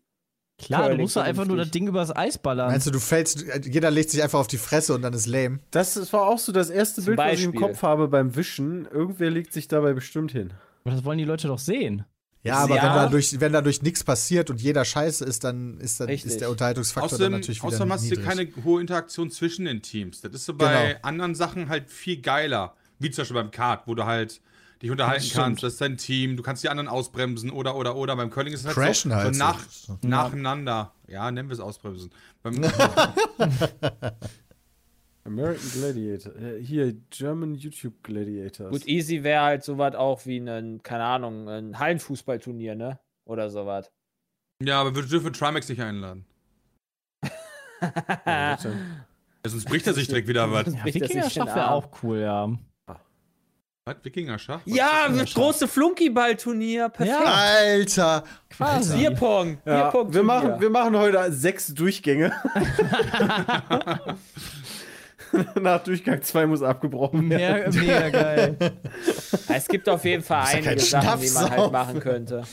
Klar, du musst doch einfach nur das. Ding übers Eis ballern. Meinst du, du fällst, jeder legt sich einfach auf die Fresse und dann ist lame? Das, das war auch so das erste Zum Bild, was ich im Beispiel. Kopf habe beim Wischen. Irgendwer legt sich dabei bestimmt hin. Aber das wollen die Leute doch sehen. Ja, aber Ja. wenn dadurch, wenn dadurch nichts passiert und jeder scheiße ist, dann ist, dann Richtig. ist der Unterhaltungsfaktor dann Außerdem, natürlich wieder außerdem hast du niedrig. keine hohe Interaktion zwischen den Teams. Das ist so bei Genau. anderen Sachen halt viel geiler. Wie zum Beispiel beim Kart, wo du halt dich unterhalten stimmt. kannst, das ist dein Team, du kannst die anderen ausbremsen oder oder oder. Beim Curling ist es halt Crashen so, halt so so. nach, So. nacheinander. Ja, nennen wir es ausbremsen. Beim, American Gladiator. Äh, hier, German YouTube Gladiators. Gut, easy wäre halt sowas auch wie ein, keine Ahnung, ein Hallenfußballturnier, ne? Oder sowas. ja, aber wir dürfen Trimax nicht einladen. Ja, sonst bricht er sich direkt wieder was. Ja, Wikinger-Schach wäre auch cool, ja. Was? Wikinger-Schach? Ja, das große Flunkyball-Turnier. Perfekt. Ja. Alter! Quasi. Bierpong. Ja, Bierpong wir, machen, wir machen heute sechs Durchgänge. Nach Durchgang 2 muss abgebrochen werden. Mega, mega geil. es gibt auf jeden Fall ja einige Sachen, die man halt machen könnte.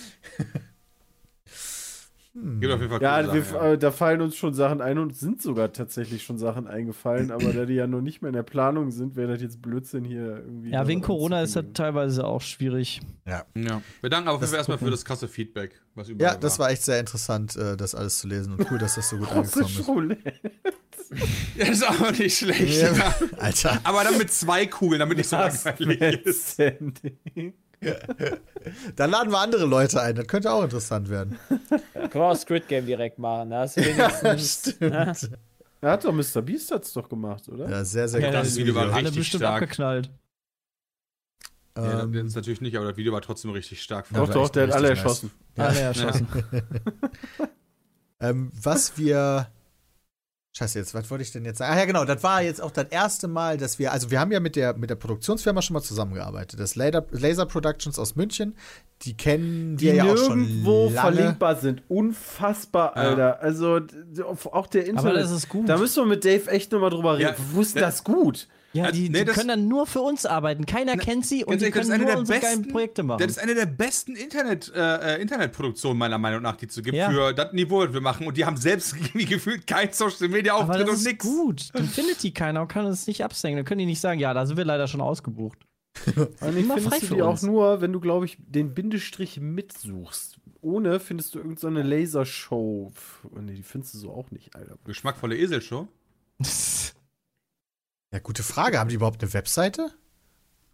Gibt auf jeden Fall Ja, coole wir, Sachen, ja. äh, da fallen uns schon Sachen ein und sind sogar tatsächlich schon Sachen eingefallen, aber da die ja noch nicht mehr in der Planung sind, wäre das jetzt Blödsinn hier irgendwie. Ja, wegen Corona ist das teilweise auch schwierig. Ja. Wir danken aber auf jeden Das Fall erstmal für das krasse Feedback, was überall Ja, das war echt sehr interessant, äh, das alles zu lesen und cool, dass das so gut angekommen ist. Ja, ist auch nicht schlecht. Ja, Ja. Alter, Aber dann mit zwei Kugeln, damit nicht so Das langweilig ist. Standing. da laden wir andere Leute ein, das könnte auch interessant werden. Können wir auch Squid Game direkt machen. Da hast du wenigstens. Stimmt. Er hat doch Mr. Beast hat's doch gemacht, oder? Ja, sehr, sehr Ja, gutes das Video war Video. Alle richtig bestimmt stark. abgeknallt. Ja, Ähm, das ist natürlich nicht, aber das Video war trotzdem richtig stark. Ja, doch, war doch, der hat alle richtig nice. erschossen. Alle erschossen. Ähm, was wir. Scheiße, jetzt, was wollte ich denn jetzt sagen? Ach ja, genau, das war jetzt auch das erste Mal, dass wir, also wir haben ja mit der, mit der Produktionsfirma schon mal zusammengearbeitet. Das Laser, Laser Productions aus München, die kennen Die wir ja auch schon nirgendwo lange. verlinkbar sind. Unfassbar, Alter. Also, auch der Internet. Aber das ist gut. Da müssen wir mit Dave echt nochmal drüber reden. Ja, Wo ist ja. das gut? Ja, die, Nee, die das- können dann nur für uns arbeiten. Keiner kennt sie und das können nur unsere besten- geilen Projekte machen. Das ist eine der besten Internet, äh, äh, Internetproduktionen meiner Meinung nach, die es so gibt Ja. für das Niveau, das wir machen. Und die haben selbst irgendwie gefühlt kein Social Media Auftritt das und ist nix. gut. Dann findet die keiner und kann es nicht absenken. Dann können die nicht sagen, ja, da sind wir leider schon ausgebucht. Immer frei findest du für die auch uns. nur, wenn du, glaube ich, den Bindestrich mitsuchst. Ohne findest du irgendeine so eine Lasershow. Nee, die findest du so auch nicht, Alter. Geschmackvolle Eselshow. Ja, gute Frage. Haben die überhaupt eine Webseite?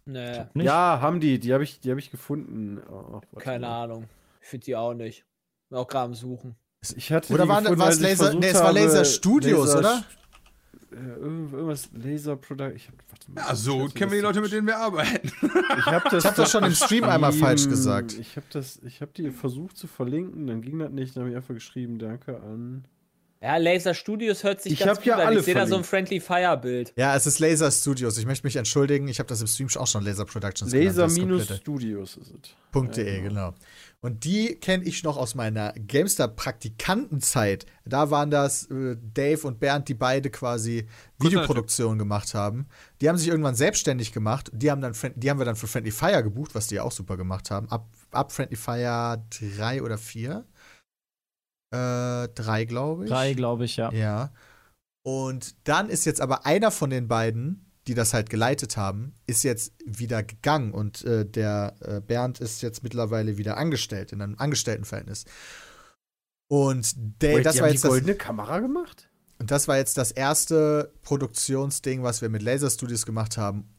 Nee? Ja, haben die. Die habe ich, die hab ich gefunden. Oh, keine mal. Ahnung. Ich finde die auch nicht. Bin auch gerade am Suchen. Ich hatte Oder waren- gefunden, war es Laser- nee, es war habe, Laser Studios, Laser- oder? Irgend- irgendwas Laser Product. Ich hab, warte mal, Ja, so ich gut kennen wir die Leute, mit denen wir arbeiten. Ich habe das, Ich hab das schon im Stream einmal falsch gesagt. Ich habe das, ich habe die versucht zu verlinken, dann ging das nicht, dann habe ich einfach geschrieben, danke an. Ja, Laser Studios hört sich Ich ganz hab gut ja an. alle Ich sehe da so ein. Friendly Fire Bild. Ja, es ist Laser Studios. Ich möchte mich entschuldigen. Ich habe das im Stream auch schon Laser Productions. Laser-Studios ist es. .de, genau. Und die kenne ich noch aus meiner GameStar-Praktikantenzeit. Da waren das äh, Dave und Bernd, die beide quasi Videoproduktionen gemacht haben. Die haben sich irgendwann selbstständig gemacht. Die haben, dann, die haben wir dann für Friendly Fire gebucht, was die auch super gemacht haben. Ab, ab Friendly Fire 3 oder 4. Äh, 3, glaube ich. Drei, glaube ich, ja. Ja. Und dann ist jetzt aber einer von den beiden, die das halt geleitet haben, ist jetzt wieder gegangen und äh, der äh, Bernd ist jetzt mittlerweile wieder angestellt, in einem Angestelltenverhältnis. Und der, Wait, das, die war haben jetzt die das, goldene Kamera gemacht? und das war jetzt das erste Produktionsding, was wir mit Laser Studios gemacht haben,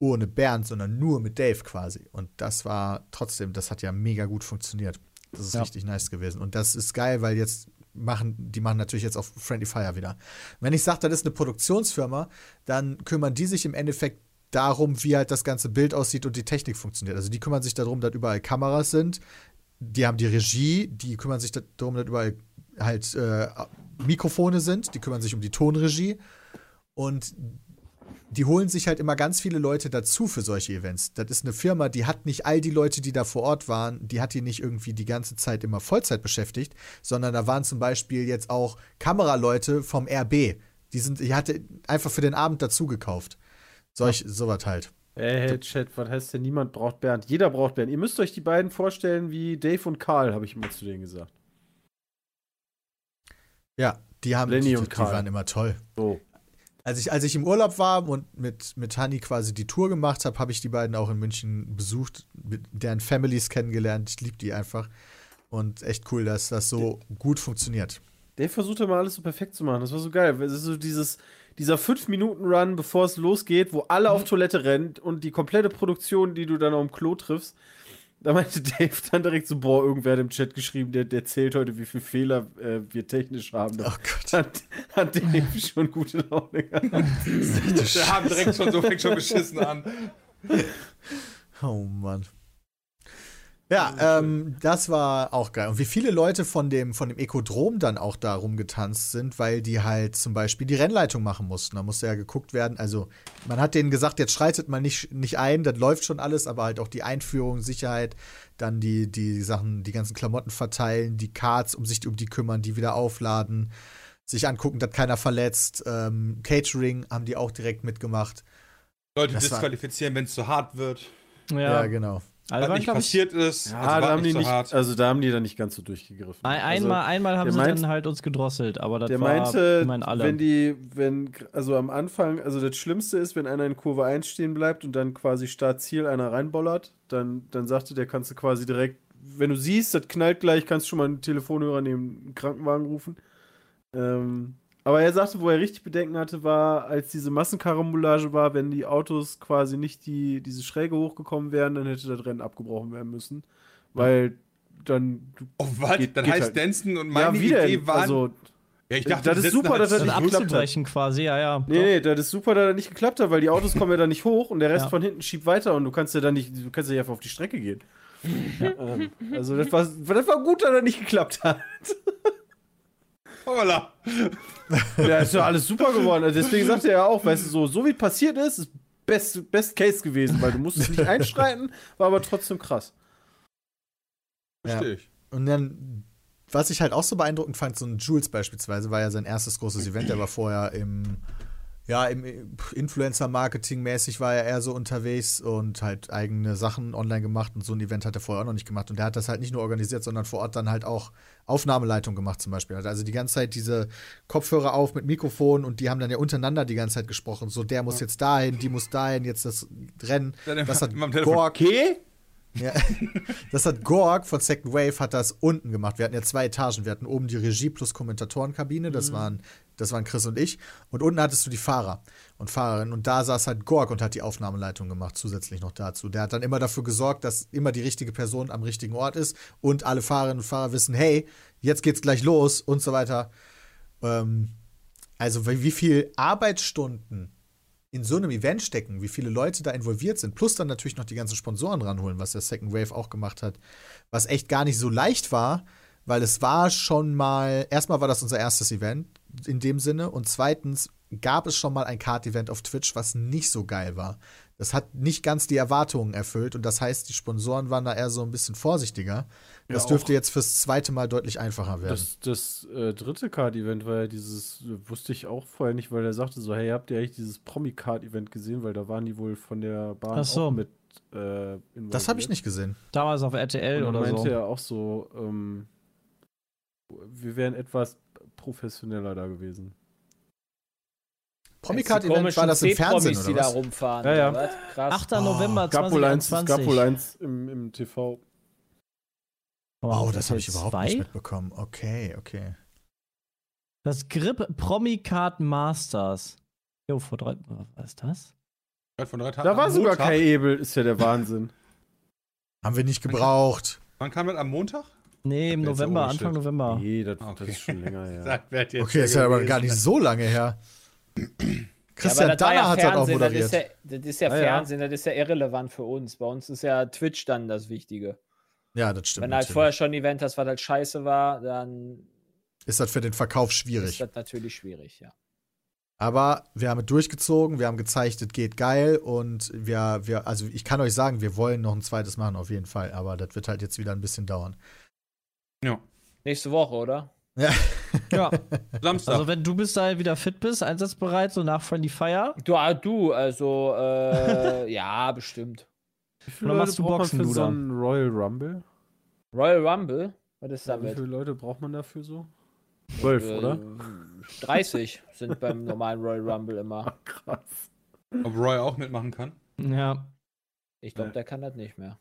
ohne Bernd, sondern nur mit Dave quasi. Und das war trotzdem, das hat ja mega gut funktioniert. Das ist Ja. richtig nice gewesen. Und das ist geil, weil jetzt machen, die machen natürlich jetzt auch Friendly Fire wieder. Wenn ich sage, das ist eine Produktionsfirma, dann kümmern die sich im Endeffekt darum, wie halt das ganze Bild aussieht und die Technik funktioniert. Also die kümmern sich darum, dass überall Kameras sind. Die haben die Regie, die kümmern sich darum, dass überall halt äh, Mikrofone sind, die kümmern sich um die Tonregie und die holen sich halt immer ganz viele Leute dazu für solche Events. Das ist eine Firma, die hat nicht all die Leute, die da vor Ort waren, die hat die nicht irgendwie die ganze Zeit immer Vollzeit beschäftigt, sondern da waren zum Beispiel jetzt auch Kameraleute vom RB. Die sind, die hatte einfach für den Abend dazu gekauft. Solch, sowas halt. Ey, hey, Chat, was heißt denn, niemand braucht Bernd? Jeder braucht Bernd. Ihr müsst euch die beiden vorstellen wie Dave und Karl, habe ich immer zu denen gesagt. Ja, die haben, Lenny die, und die Karl. waren immer toll. So. Als ich, als ich im Urlaub war und mit, mit Hanni quasi die Tour gemacht habe, habe ich die beiden auch in München besucht, mit deren Families kennengelernt. Ich liebe die einfach. Und echt cool, dass das so gut funktioniert. Dave versucht immer alles so perfekt zu machen. Das war so geil. Es ist so dieses, dieser 5-Minuten-Run, bevor es losgeht, wo alle auf Toilette rennen und die komplette Produktion, die du dann auf dem Klo triffst. Da meinte Dave dann direkt so, boah, irgendwer hat im Chat geschrieben, der, der zählt heute, wie viele Fehler äh, wir technisch haben. Oh Gott. Hat, hat Dave schon gute Laune gehabt. Wir haben direkt schon so fängt schon beschissen an. Oh Mann. Ja, ähm, das war auch geil. Und wie viele Leute von dem, von dem Ekodrom dann auch da rumgetanzt sind, weil die halt zum Beispiel die Rennleitung machen mussten. Da musste ja geguckt werden. Also, man hat denen gesagt, jetzt schreitet mal nicht, nicht ein, das läuft schon alles, aber halt auch die Einführung, Sicherheit, dann die, die Sachen, die ganzen Klamotten verteilen, die Cards, um sich um die kümmern, die wieder aufladen, sich angucken, dass keiner verletzt. Ähm, Catering haben die auch direkt mitgemacht. Leute Das disqualifizieren, wenn es zu hart wird. Ja, Ja, genau. Also was nicht glaub ich, passiert ist. Ja, also da haben die so nicht, hart. also da haben die dann nicht ganz so durchgegriffen. ein, also, einmal, einmal haben sie meint- dann halt uns gedrosselt, aber das Der war meinte, immerhin alle. wenn die, wenn, also am Anfang, also das Schlimmste ist, wenn einer in Kurve 1 stehen bleibt und dann quasi Start-Ziel einer reinbollert, dann, dann sagte der, kannst du quasi direkt, wenn du siehst, das knallt gleich, kannst du schon mal einen Telefonhörer neben den Krankenwagen rufen. Ähm, aber er sagte, wo er richtig Bedenken hatte, war, als diese Massenkarambolage war, wenn die Autos quasi nicht die, diese Schräge hochgekommen wären, dann hätte das Rennen abgebrochen werden müssen. Weil dann. du- Oh, was? Geht- Dann geht heißt halt. Dancen und Ja, meine wie denn? Idee waren. Also, ja, ich das dachte, ist die setzen super, halt dass das nicht geklappt hat. abzubrechen quasi, ja, ja. Nee, nee, das ist super, dass das nicht geklappt hat, weil die Autos kommen ja dann nicht hoch und der Rest Ja. von hinten schiebt weiter und du kannst ja dann nicht, du kannst ja nicht einfach auf die Strecke gehen. Ähm, also das war, das war gut, dass das nicht geklappt hat. Hoppala. Ja, ist ja alles super geworden. Also deswegen sagt er ja auch, weißt du, so, so wie es passiert ist, ist best, best Case gewesen, weil du musstest nicht einschreiten, war aber trotzdem krass. Verstehe ich. Und dann, was ich halt auch so beeindruckend fand, so ein Jules beispielsweise, war ja sein erstes großes Event. Der war vorher im, ja, im Influencer-Marketing-mäßig war er eher so unterwegs und halt eigene Sachen online gemacht und so ein Event hat er vorher auch noch nicht gemacht. Und der hat das halt nicht nur organisiert, sondern vor Ort dann halt auch Aufnahmeleitung gemacht zum Beispiel. Also die ganze Zeit diese Kopfhörer auf mit Mikrofon und die haben dann ja untereinander die ganze Zeit gesprochen. So, der muss jetzt dahin, die muss dahin, jetzt das Rennen. Das hat. Gorg Okay? ja. Das hat Gorg von Second Wave hat das unten gemacht. Wir hatten ja zwei Etagen. Wir hatten oben die Regie plus Kommentatorenkabine. Das waren, das waren Chris und ich. Und unten hattest du die Fahrer und Fahrerinnen. Und da saß halt Gorg und hat die Aufnahmeleitung gemacht, zusätzlich noch dazu. Der hat dann immer dafür gesorgt, dass immer die richtige Person am richtigen Ort ist und alle Fahrerinnen und Fahrer wissen, hey, jetzt geht's gleich los und so weiter. Ähm, also wie viel Arbeitsstunden in so einem Event stecken, wie viele Leute da involviert sind, plus dann natürlich noch die ganzen Sponsoren ranholen, was der Second Wave auch gemacht hat, was echt gar nicht so leicht war, weil es war schon mal, erstmal war das unser erstes Event in dem Sinne und zweitens gab es schon mal ein Card-Event auf Twitch, was nicht so geil war. Das hat nicht ganz die Erwartungen erfüllt und das heißt, die Sponsoren waren da eher so ein bisschen vorsichtiger. Das Ja, dürfte auch- jetzt fürs zweite Mal deutlich einfacher werden. Das, das äh, dritte Card-Event war ja dieses, wusste ich auch vorher nicht, weil er sagte so, hey, habt ihr eigentlich dieses Promi-Card-Event gesehen? Weil da waren die wohl von der Bahn Ach so. auch mit äh, das habe ich nicht gesehen. Damals auf RTL Und oder meinte so. er auch so, ähm, wir wären etwas professioneller da gewesen. Promi-Card-Event war das im Fernsehen die oder da was? rumfahren. Ja, ja. oder? Krass. 8. November Es gab wohl eins, es 2021. gab wohl eins im, im TV. Wow, das habe ich überhaupt nicht 2? mitbekommen. Okay, okay. Das Grip Promi Card Masters. Jo, vor drei. Was ist das? Von drei Tagen Da war sogar. Kai Ebel, ist ja der Wahnsinn. Haben wir nicht gebraucht. Wann kam das am Montag? Nee, im November. Anfang November. nee, das, Okay. das ist schon länger her. Jetzt Okay, ist ja aber gar nicht so lange her. Christian ja, Danner ja hat das auch Fernsehen, das moderiert. ist ja, das ist ja Ja, ja. Fernsehen, das ist ja irrelevant für uns. Bei uns ist ja Twitch dann das Wichtige. Ja, das stimmt. Wenn du halt natürlich. vorher schon ein Event hast, was halt scheiße war, dann ist das für den Verkauf ist schwierig. das natürlich schwierig, ja. Aber wir haben es durchgezogen, wir haben gezeigt, es geht geil und wir, wir, also ich kann euch sagen, wir wollen noch ein zweites machen, auf jeden Fall. Aber das wird halt jetzt wieder ein bisschen dauern. Ja. Nächste Woche, oder? Ja. Ja. Samstag. Also, wenn du bis dahin wieder fit bist, einsatzbereit, so nach Friendly Fire. Du, ah, du also, äh, ja, bestimmt. Wie viele Oder Leute machst du braucht man Boxen, für du so dann? einen Royal Rumble? Royal Rumble? Was ist Ja, wie damit? viele Leute braucht man dafür so? Zwölf, Äh, oder? 30 sind beim normalen Royal Rumble immer. Krass. Ob Roy auch mitmachen kann? Ja. Ich glaube, Nee. der kann das nicht mehr.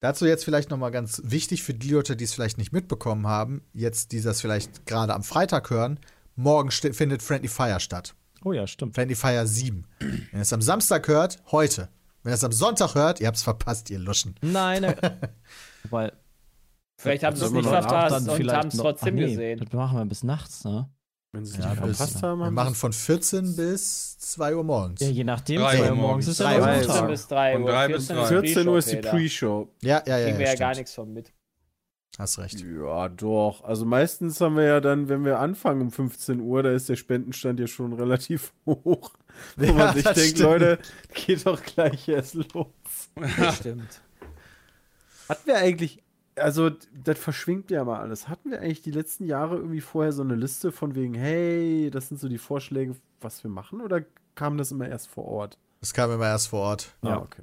Dazu jetzt vielleicht noch mal ganz wichtig für die Leute, die es vielleicht nicht mitbekommen haben, jetzt die das vielleicht gerade am Freitag hören, morgen findet Friendly Fire statt. Oh ja, stimmt. Friendly Fire 7. Wenn ihr es am Samstag hört, heute. Wenn ihr es am Sonntag hört, ihr habt es verpasst, ihr Luschen. Nein, weil. Vielleicht haben sie es nicht verpasst und haben es trotzdem ach nee, gesehen. Das machen wir bis nachts, ne? Wenn sie es Ja, nicht bis- verpasst haben, Wir haben machen sie's- von 14 bis 2 Uhr morgens. Ja, je nachdem. Drei zwei Uhr Uhr morgens ist ja Drei noch Uhr. 14 Montag. bis 3 Von Uhr. drei bis 14 drei. 14 Uhr ist die Pre-Show. Ja, ja, ja. Kriegen wir ja stimmt. gar nichts von mit. Hast recht. Ja, doch. Also meistens haben wir ja dann, wenn wir anfangen um 15 Uhr, da ist der Spendenstand ja schon relativ hoch. Wo Ja, man sich denkt, stimmt. Leute, geht doch gleich erst los. Das stimmt. Hatten wir eigentlich, also das verschwingt ja mal alles. Hatten wir eigentlich die letzten Jahre irgendwie vorher so eine Liste von wegen, hey, das sind so die Vorschläge, was wir machen? Oder kam das immer erst vor Ort? Das kam immer erst vor Ort. Ah, Ja. okay.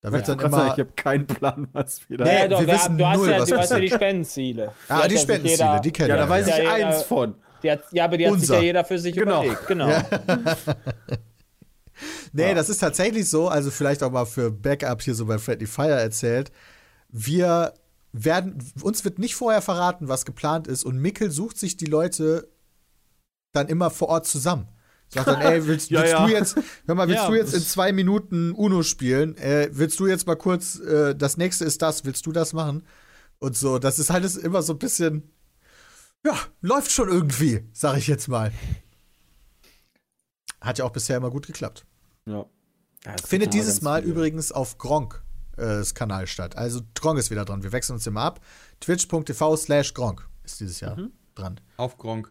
Da wird Ich dann sagen, immer. ich habe keinen Plan, was wir da. Nee, ja, doch, wir wir wissen haben, du hast null, ja, was du hast ja die Spendenziele. Ah, die ja sich Spendenziele, jeder- die kennen ja, wir. da weiß ich Ja, jeder- eins von. Die hat, ja, aber die hat sich Unser. ja jeder für sich Genau. überlegt. Genau. Ja. Nee, Ja. das ist tatsächlich so, also vielleicht auch mal für Backup hier so bei Friendly Fire erzählt. Wir werden, uns wird nicht vorher verraten, was geplant ist und Mickel sucht sich die Leute dann immer vor Ort zusammen. Sagt dann, ey, willst, Ja, willst ja. du jetzt, hör mal, willst Ja, du jetzt in zwei Minuten Uno spielen? Äh, willst du jetzt mal kurz, äh, das nächste ist das, willst du das machen? Und so, das ist halt immer so ein bisschen, ja, läuft schon irgendwie, sag ich jetzt mal. Hat ja auch bisher immer gut geklappt. Ja. Findet dieses Mal viele. übrigens auf Gronk äh, das Kanal statt. Also Gronk ist wieder dran. Wir wechseln uns immer ab. Twitch.tv slash Gronk ist dieses Jahr Mhm. dran. Auf Gronk.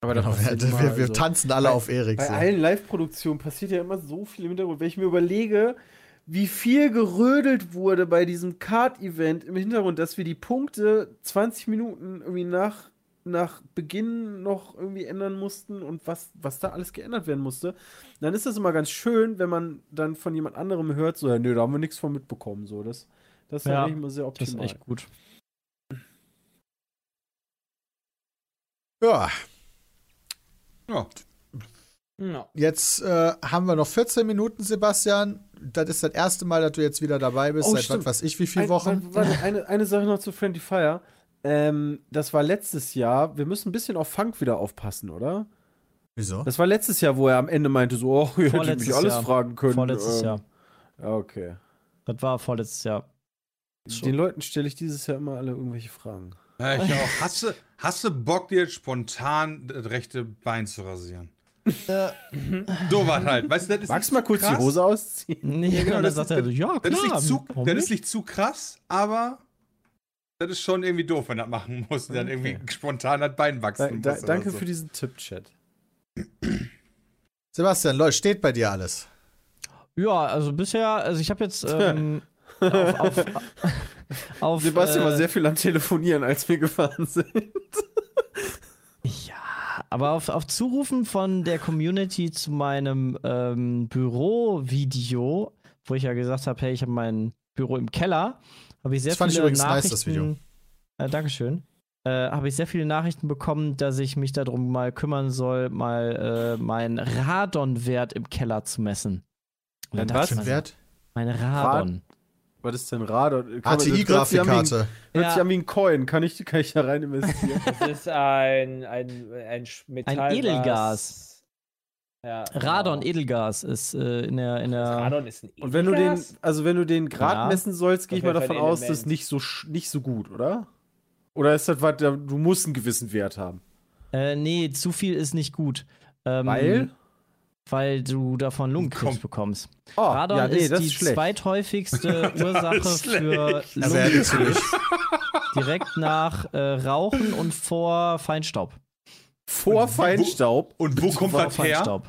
Aber da Genau, wir, wir, wir also- tanzen alle bei- auf Erik. Bei allen Live-Produktionen passiert ja immer so viel im Hintergrund. Wenn ich mir überlege, wie viel gerödelt wurde bei diesem Card-Event im Hintergrund, dass wir die Punkte 20 Minuten irgendwie nach nach Beginn noch irgendwie ändern mussten und was, was da alles geändert werden musste, dann ist das immer ganz schön, wenn man dann von jemand anderem hört, so, ja, nee, da haben wir nichts von mitbekommen. So, das, das ist Ja, eigentlich immer sehr Das ist optimal. echt gut. Ja, Ja. Ja. jetzt äh, haben wir noch 14 Minuten, Sebastian. Das ist das erste Mal, dass du jetzt wieder dabei bist, Oh, seit stimmt. was weiß ich, wie viele Wochen. Warte, warte, eine, eine Sache noch zu Friendly Fire. Ähm, das war letztes Jahr. Wir müssen ein bisschen auf Funk wieder aufpassen, oder? Wieso? Das war letztes Jahr, wo er am Ende meinte, so, oh, ihr hättet mich alles Jahr. fragen können. Vorletztes ähm, Jahr. Ja, okay. Das war vorletztes Jahr. Den Leuten stelle ich dieses Jahr immer alle irgendwelche Fragen. Ja, ich auch. Hast du, hast du Bock, dir jetzt spontan das rechte Bein zu rasieren? so was halt. Weißt du, das ist Magst du mal kurz krass. die Hose ausziehen? Nee, Ja, genau, dann das sagt ist- er ja, Das ist, klar. nicht zu, das ist nicht zu krass, aber das ist schon irgendwie doof, wenn er das machen muss. und Dann irgendwie spontan das Bein Da, wachsen da, muss. oder danke so. für diesen Tipp-Chat. Sebastian, Leute, steht bei dir alles. Ja, also bisher, also ich habe jetzt ähm, auf, auf, auf Sebastian äh, war sehr viel am Telefonieren, als wir gefahren sind. Ja, aber auf, auf Zurufen von der Community zu meinem ähm, Büro-Video, wo ich ja gesagt habe, hey, ich habe mein Büro im Keller, habe ich sehr Das fand ich viele übrigens nice, Nachrichten. das Video. Äh, Dankeschön. Äh, habe ich sehr viele Nachrichten bekommen, dass ich mich darum mal kümmern soll, mal äh, meinen Radon-Wert im Keller zu messen. Ein dachte was? so, Wert? Mein Radon. Was ist denn man- das hört sich an wie ein- ATI-Grafikkarte. Hört Ja. sich an wie ein Coin. Kann ich, kann ich da rein investieren? Das ist ein, ein, ein Metall. Edelgas. Ja, Radon, genau. Edelgas ist äh, in der, in der Radon ist ein Edelgas. Und wenn du den, also wenn du den Grad Ja. messen sollst, gehe ich mal davon aus, das ist nicht so, sch- nicht so gut, oder? Oder ist das was, du musst einen gewissen Wert haben? Äh, nee, zu viel ist nicht gut. Ähm, Weil? Weil du davon Lungenkrebs Komm. bekommst. Oh, Radon ja, nee, ist das die ist schlecht. zweithäufigste Ursache für Also Lungenkrebs. natürlich. Direkt nach äh, Rauchen und vor Feinstaub. Vor Und wo- Feinstaub. Und wo kommt Vor das her? Feinstaub.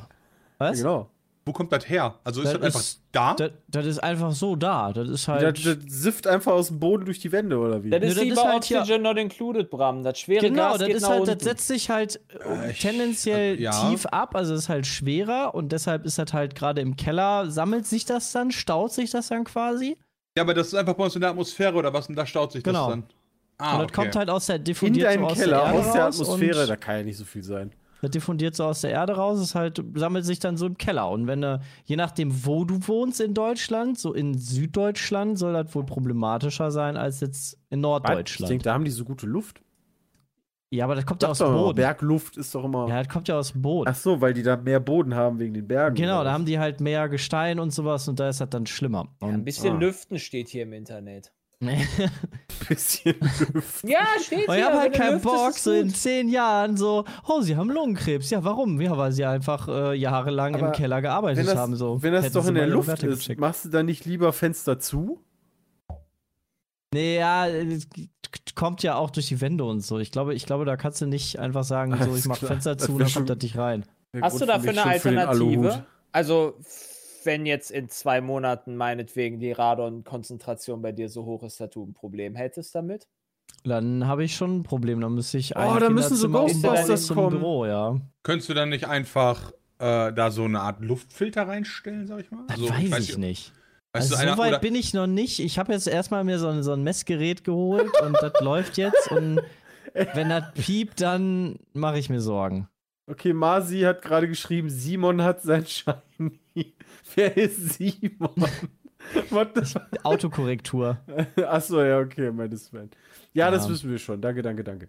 Was? Genau. Wo kommt das her? Also ist Das das, einfach ist- da? Das, das ist einfach so da. Das ist halt. Das, das sifft einfach aus dem Boden durch die Wände, oder wie? Das ist das wie ist bei halt hier- Oxygen not included, Bram. Das schwere Genau, Gas das geht ist nach halt, unten. das setzt sich halt äh, ich- tendenziell äh, ja. tief ab, also es ist halt schwerer und deshalb ist das halt gerade im Keller, sammelt sich das dann, staut sich das dann quasi. Ja, aber das ist einfach bei uns in der Atmosphäre oder was? Und da staut sich Genau. das dann. Ah, und das okay. kommt halt aus der in diffundiert deinem so aus Keller, der Erde aus der Atmosphäre, da kann ja nicht so viel sein. Das diffundiert so aus der Erde raus, es halt sammelt sich dann so im Keller. Und wenn du, je nachdem, wo du wohnst in Deutschland, so in Süddeutschland, soll das wohl problematischer sein als jetzt in Ich Norddeutschland. denke, da haben die so gute Luft. ja, aber das kommt ja aus dem Boden. Bergluft ist doch immer. Ja, das kommt ja aus dem Boden. Ach so, weil die da mehr Boden haben wegen den Bergen. Genau, da haben die halt mehr Gestein und sowas und da ist das dann schlimmer. Ja, ein bisschen ah. lüften steht hier im Internet. Ein bisschen Luft. Ja, steht Und ich habe halt keinen Bock, so in zehn Jahren so, oh, sie haben Lungenkrebs. Ja, warum? Ja, weil sie einfach äh, jahrelang Aber im Keller gearbeitet Wenn das, haben. So. wenn das Hätten doch in der Luft ist, gecheckt. machst du dann nicht lieber Fenster zu? Nee, ja, es kommt ja auch durch die Wände und so. Ich glaube, ich glaube, da kannst du nicht einfach sagen, so, ich mach klar. Fenster zu und dann kommt das nicht rein. Hast du dafür eine. Alternative? Also, wenn jetzt in zwei Monaten meinetwegen die Radon-Konzentration bei dir so hoch ist, dass du ein Problem hättest damit? Dann habe ich schon ein Problem. Dann müsste ich ein Oh, da müssen umbauen Ghostbusters zum kommen. Büro, ja. Könntest du dann nicht einfach äh, da so eine Art Luftfilter reinstellen, sag ich mal? Das so, weiß ich nicht. Weißt Also du, einer, so weit bin ich noch nicht. Ich habe jetzt erstmal mir so ein, so ein Messgerät geholt und das läuft jetzt. Und wenn das piept, dann mache ich mir Sorgen. Okay, Masi hat gerade geschrieben, Simon hat sein Shiny. Wer ist Simon? What the Autokorrektur. Achso, ja, okay, meine Sven. Ja, das Ja. wissen wir schon. Danke, danke, danke.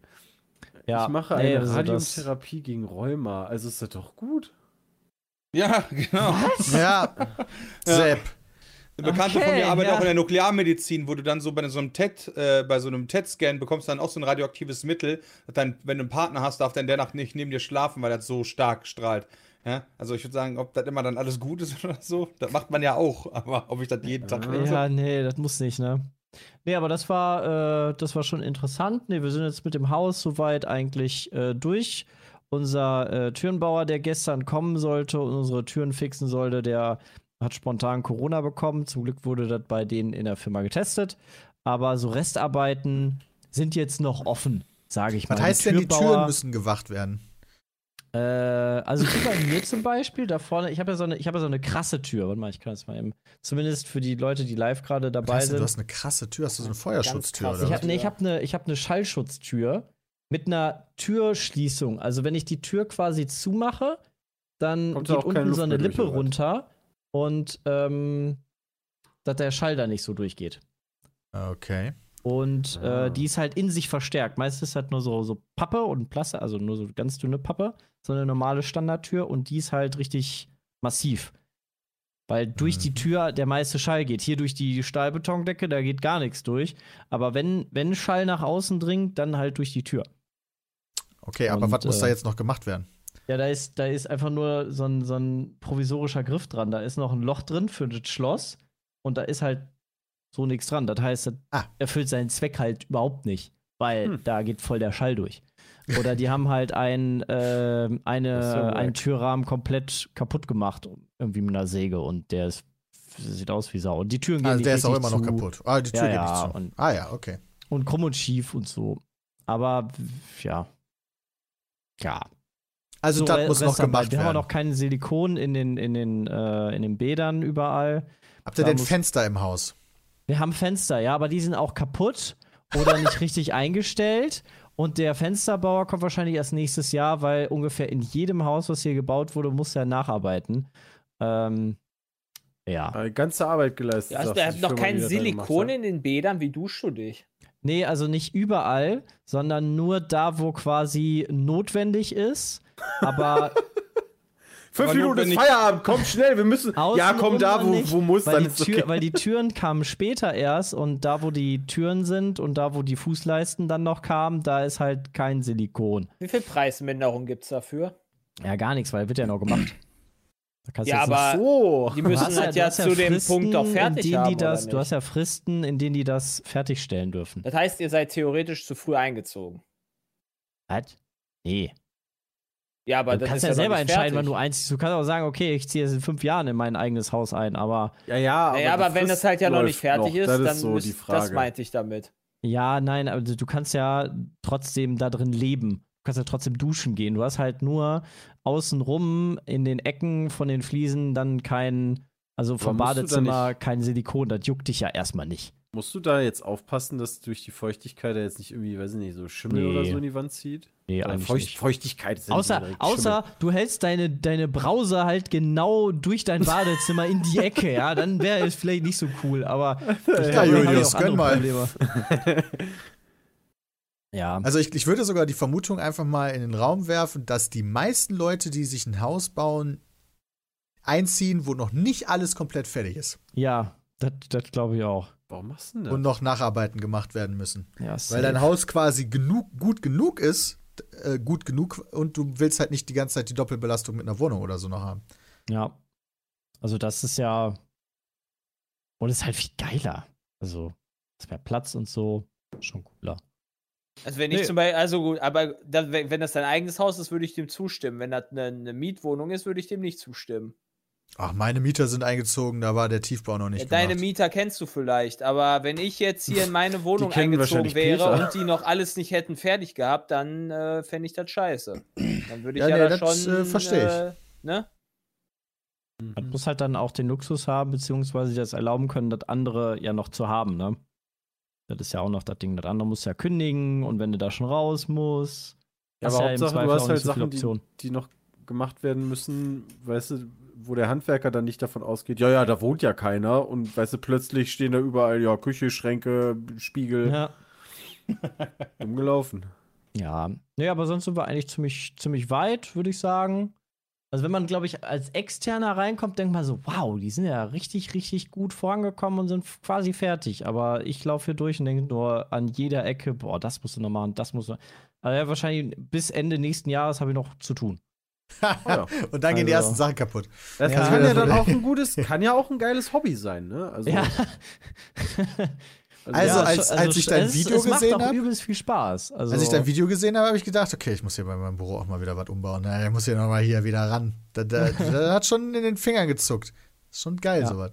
Ja, ich mache nee, eine also das- gegen Rheuma. Also ist das doch gut. ja, genau. Ja, Sepp. Eine Bekannte Okay, von mir arbeitet ja. auch in der Nuklearmedizin, wo du dann so bei so einem TET, äh, bei so einem TET-Scan bekommst dann auch so ein radioaktives Mittel. Dann, wenn du einen Partner hast, darf der in der Nacht nicht neben dir schlafen, weil das so stark strahlt. Ja? Also ich würde sagen, ob das immer dann alles gut ist oder so, das macht man ja auch. Aber ob ich das jeden Tag nutze? Ja, nee, das muss nicht, ne? Nee, aber das war, äh, das war schon interessant. Nee, wir sind jetzt mit dem Haus soweit eigentlich äh, durch. Unser äh, Türenbauer, der gestern kommen sollte und unsere Türen fixen sollte, der hat spontan Corona bekommen. Zum Glück wurde das bei denen in der Firma getestet. Aber so Restarbeiten sind jetzt noch offen, sage ich mal. Was heißt denn, die Türen müssen gewacht werden? Äh, also hier bei mir zum Beispiel, da vorne, ich habe ja so eine, ich habe ja so eine krasse Tür. Warte mal, ich kann das mal eben. Zumindest für die Leute, die live gerade dabei sind. du hast eine krasse Tür, hast du so eine Feuerschutztür oder Ich habe nee, ich hab eine ich hab ne Schallschutztür mit einer Türschließung. Also wenn ich die Tür quasi zumache, dann Kommt da geht keine unten so eine Lippe runter und ähm, dass der Schall da nicht so durchgeht. Okay. Und Ah. äh, die ist halt in sich verstärkt. Meistens ist halt nur so, so Pappe und Plastik, also nur so ganz dünne Pappe, so eine normale Standardtür und die ist halt richtig massiv. Weil durch die Mhm. Tür der meiste Schall geht. Hier durch die Stahlbetondecke, da geht gar nichts durch. Aber wenn, wenn Schall nach außen dringt, dann halt durch die Tür. Okay, aber Und, was muss da äh, jetzt noch gemacht werden? Ja, da ist, da ist einfach nur so ein, so ein provisorischer Griff dran. Da ist noch ein Loch drin für das Schloss und da ist halt so nichts dran. Das heißt, das Ah. erfüllt seinen Zweck halt überhaupt nicht, weil Hm. da geht voll der Schall durch. Oder die haben halt ein, ähm, eine, wack. einen Türrahmen komplett kaputt gemacht, irgendwie mit einer Säge und der ist, sieht aus wie Sau. Und die Türen gehen Also nicht der ist auch immer noch zu kaputt. Ah, die Tür Ja, geht ja, nicht zu. und- ah ja, okay. Und krumm und schief und so. Aber ja. Ja, Also so, das muss noch gemacht Wir haben werden. noch kein Silikon in den, in den, äh, in den Bädern überall. Habt ihr da denn Fenster im Haus? Wir haben Fenster, ja, aber die sind auch kaputt oder nicht richtig eingestellt. Und der Fensterbauer kommt wahrscheinlich erst nächstes Jahr, weil ungefähr in jedem Haus, was hier gebaut wurde, muss er nacharbeiten. Ähm, ja. Äh, ganze Arbeit geleistet. Ja, also, du, hat noch kein Silikon in den Bädern. Wie duschst du dich? Nee, also nicht überall, sondern nur da, wo quasi notwendig ist. Aber Fünf Aber Minuten ist Feierabend, komm schnell, wir müssen. ja, komm da, wo, nicht, wo muss, weil dann die, ist Tür, okay. weil die Türen kamen später erst und da, wo die Türen sind und da, wo die Fußleisten dann noch kamen, da ist halt kein Silikon. Wie viel Preisminderung gibt es dafür? Ja, gar nichts, weil wird ja noch gemacht. Da kannst du Ja, aber So. die müssen halt ja, hast zu dem Fristen, Punkt auch fertig haben, die das, Du hast ja Fristen, in denen die das fertigstellen dürfen. Das heißt, ihr seid theoretisch zu früh eingezogen. Was? Nee. Ja, aber du das kannst ist ja noch selber entscheiden, wann du einziehst. Du kannst auch sagen, okay, ich ziehe jetzt in fünf Jahren in mein eigenes Haus ein, aber Ja, ja, Naja, aber, wenn das halt ja noch nicht fertig noch. ist, das dann ist so müsst, das meinte ich damit. Ja, nein, aber du kannst ja trotzdem da drin leben. Du kannst ja trotzdem duschen gehen. Du hast halt nur außenrum in den Ecken von den Fliesen dann kein, also vom Badezimmer kein Silikon. Das juckt dich ja erstmal nicht. Musst du da jetzt aufpassen, dass durch die Feuchtigkeit da jetzt nicht irgendwie, weiß ich nicht, so Schimmel Nee. oder so in die Wand zieht? Nee, Oder eigentlich Feucht, nicht. Feuchtigkeit ist ja nicht Außer, außer du hältst deine, deine Brause halt genau durch dein Badezimmer in die Ecke, ja, dann wäre es vielleicht nicht so cool, aber ich Ja, haben Julius, gönn mal. Probleme. ja, Also ich, ich würde sogar die Vermutung einfach mal in den Raum werfen, dass die meisten Leute, die sich ein Haus bauen, einziehen, wo noch nicht alles komplett fertig ist ja, das glaube ich auch. Warum machst du denn und das? noch Nacharbeiten gemacht werden müssen. Ja, Weil dein Haus quasi genug, gut genug ist, äh, gut genug und du willst halt nicht die ganze Zeit die Doppelbelastung mit einer Wohnung oder so noch haben. Ja. Also das ist ja. Und es ist halt viel geiler. Also, es mehr Platz und so. Schon cooler. Also wenn ich Nee. zum Beispiel, also gut, aber da, wenn wenn das dein eigenes Haus ist, würde ich dem zustimmen. Wenn das eine, eine Mietwohnung ist, würde ich dem nicht zustimmen. Ach, meine Mieter sind eingezogen, da war der Tiefbau noch nicht Ja, Deine. Mieter kennst du vielleicht, aber wenn ich jetzt hier in meine Wohnung eingezogen wäre Peter. und die noch alles nicht hätten fertig gehabt, dann äh, fände ich das scheiße. Dann würde ich Ja, ja, nee, da das, schon. äh, versteh ich. Äh, ne? Man muss halt dann auch den Luxus haben, beziehungsweise das erlauben können, das andere ja noch zu haben, ne? Das ist ja auch noch das Ding. Das andere muss ja kündigen und wenn du da schon raus musst. Ja, aber ja Hauptsache, du hast auch halt so Sachen, die, die noch gemacht werden müssen, weißt du, wo der Handwerker dann nicht davon ausgeht, ja, ja, da wohnt ja keiner und weißt du, plötzlich stehen da überall, ja, Küche, Schränke, Spiegel, Ja. dumm gelaufen. Ja. Nee, aber sonst sind wir eigentlich ziemlich, ziemlich weit, würde ich sagen. Also wenn man, glaube ich, als Externer reinkommt, denkt man so, wow, die sind ja richtig, richtig gut vorangekommen und sind quasi fertig. Aber ich laufe hier durch und denke nur an jeder Ecke, boah, das musst du noch machen, das musst du. Also ja, wahrscheinlich bis Ende nächsten Jahres habe ich noch zu tun. Ja. und dann gehen die Also- ersten Sachen kaputt. Das Ja, kann ja dann auch ein gutes, kann ja auch ein geiles Hobby sein, ne? Also, Ja. Also, als- schon- als ich dein es- Video es macht gesehen auch hab- übelst viel Spaß. Also, Als ich dein Video gesehen habe, habe ich gedacht, okay, ich muss hier bei meinem Büro auch mal wieder was umbauen. Na, ich muss hier nochmal hier wieder ran. Da, da, da hat schon in den Fingern gezuckt. Ist schon geil, Ja. sowas.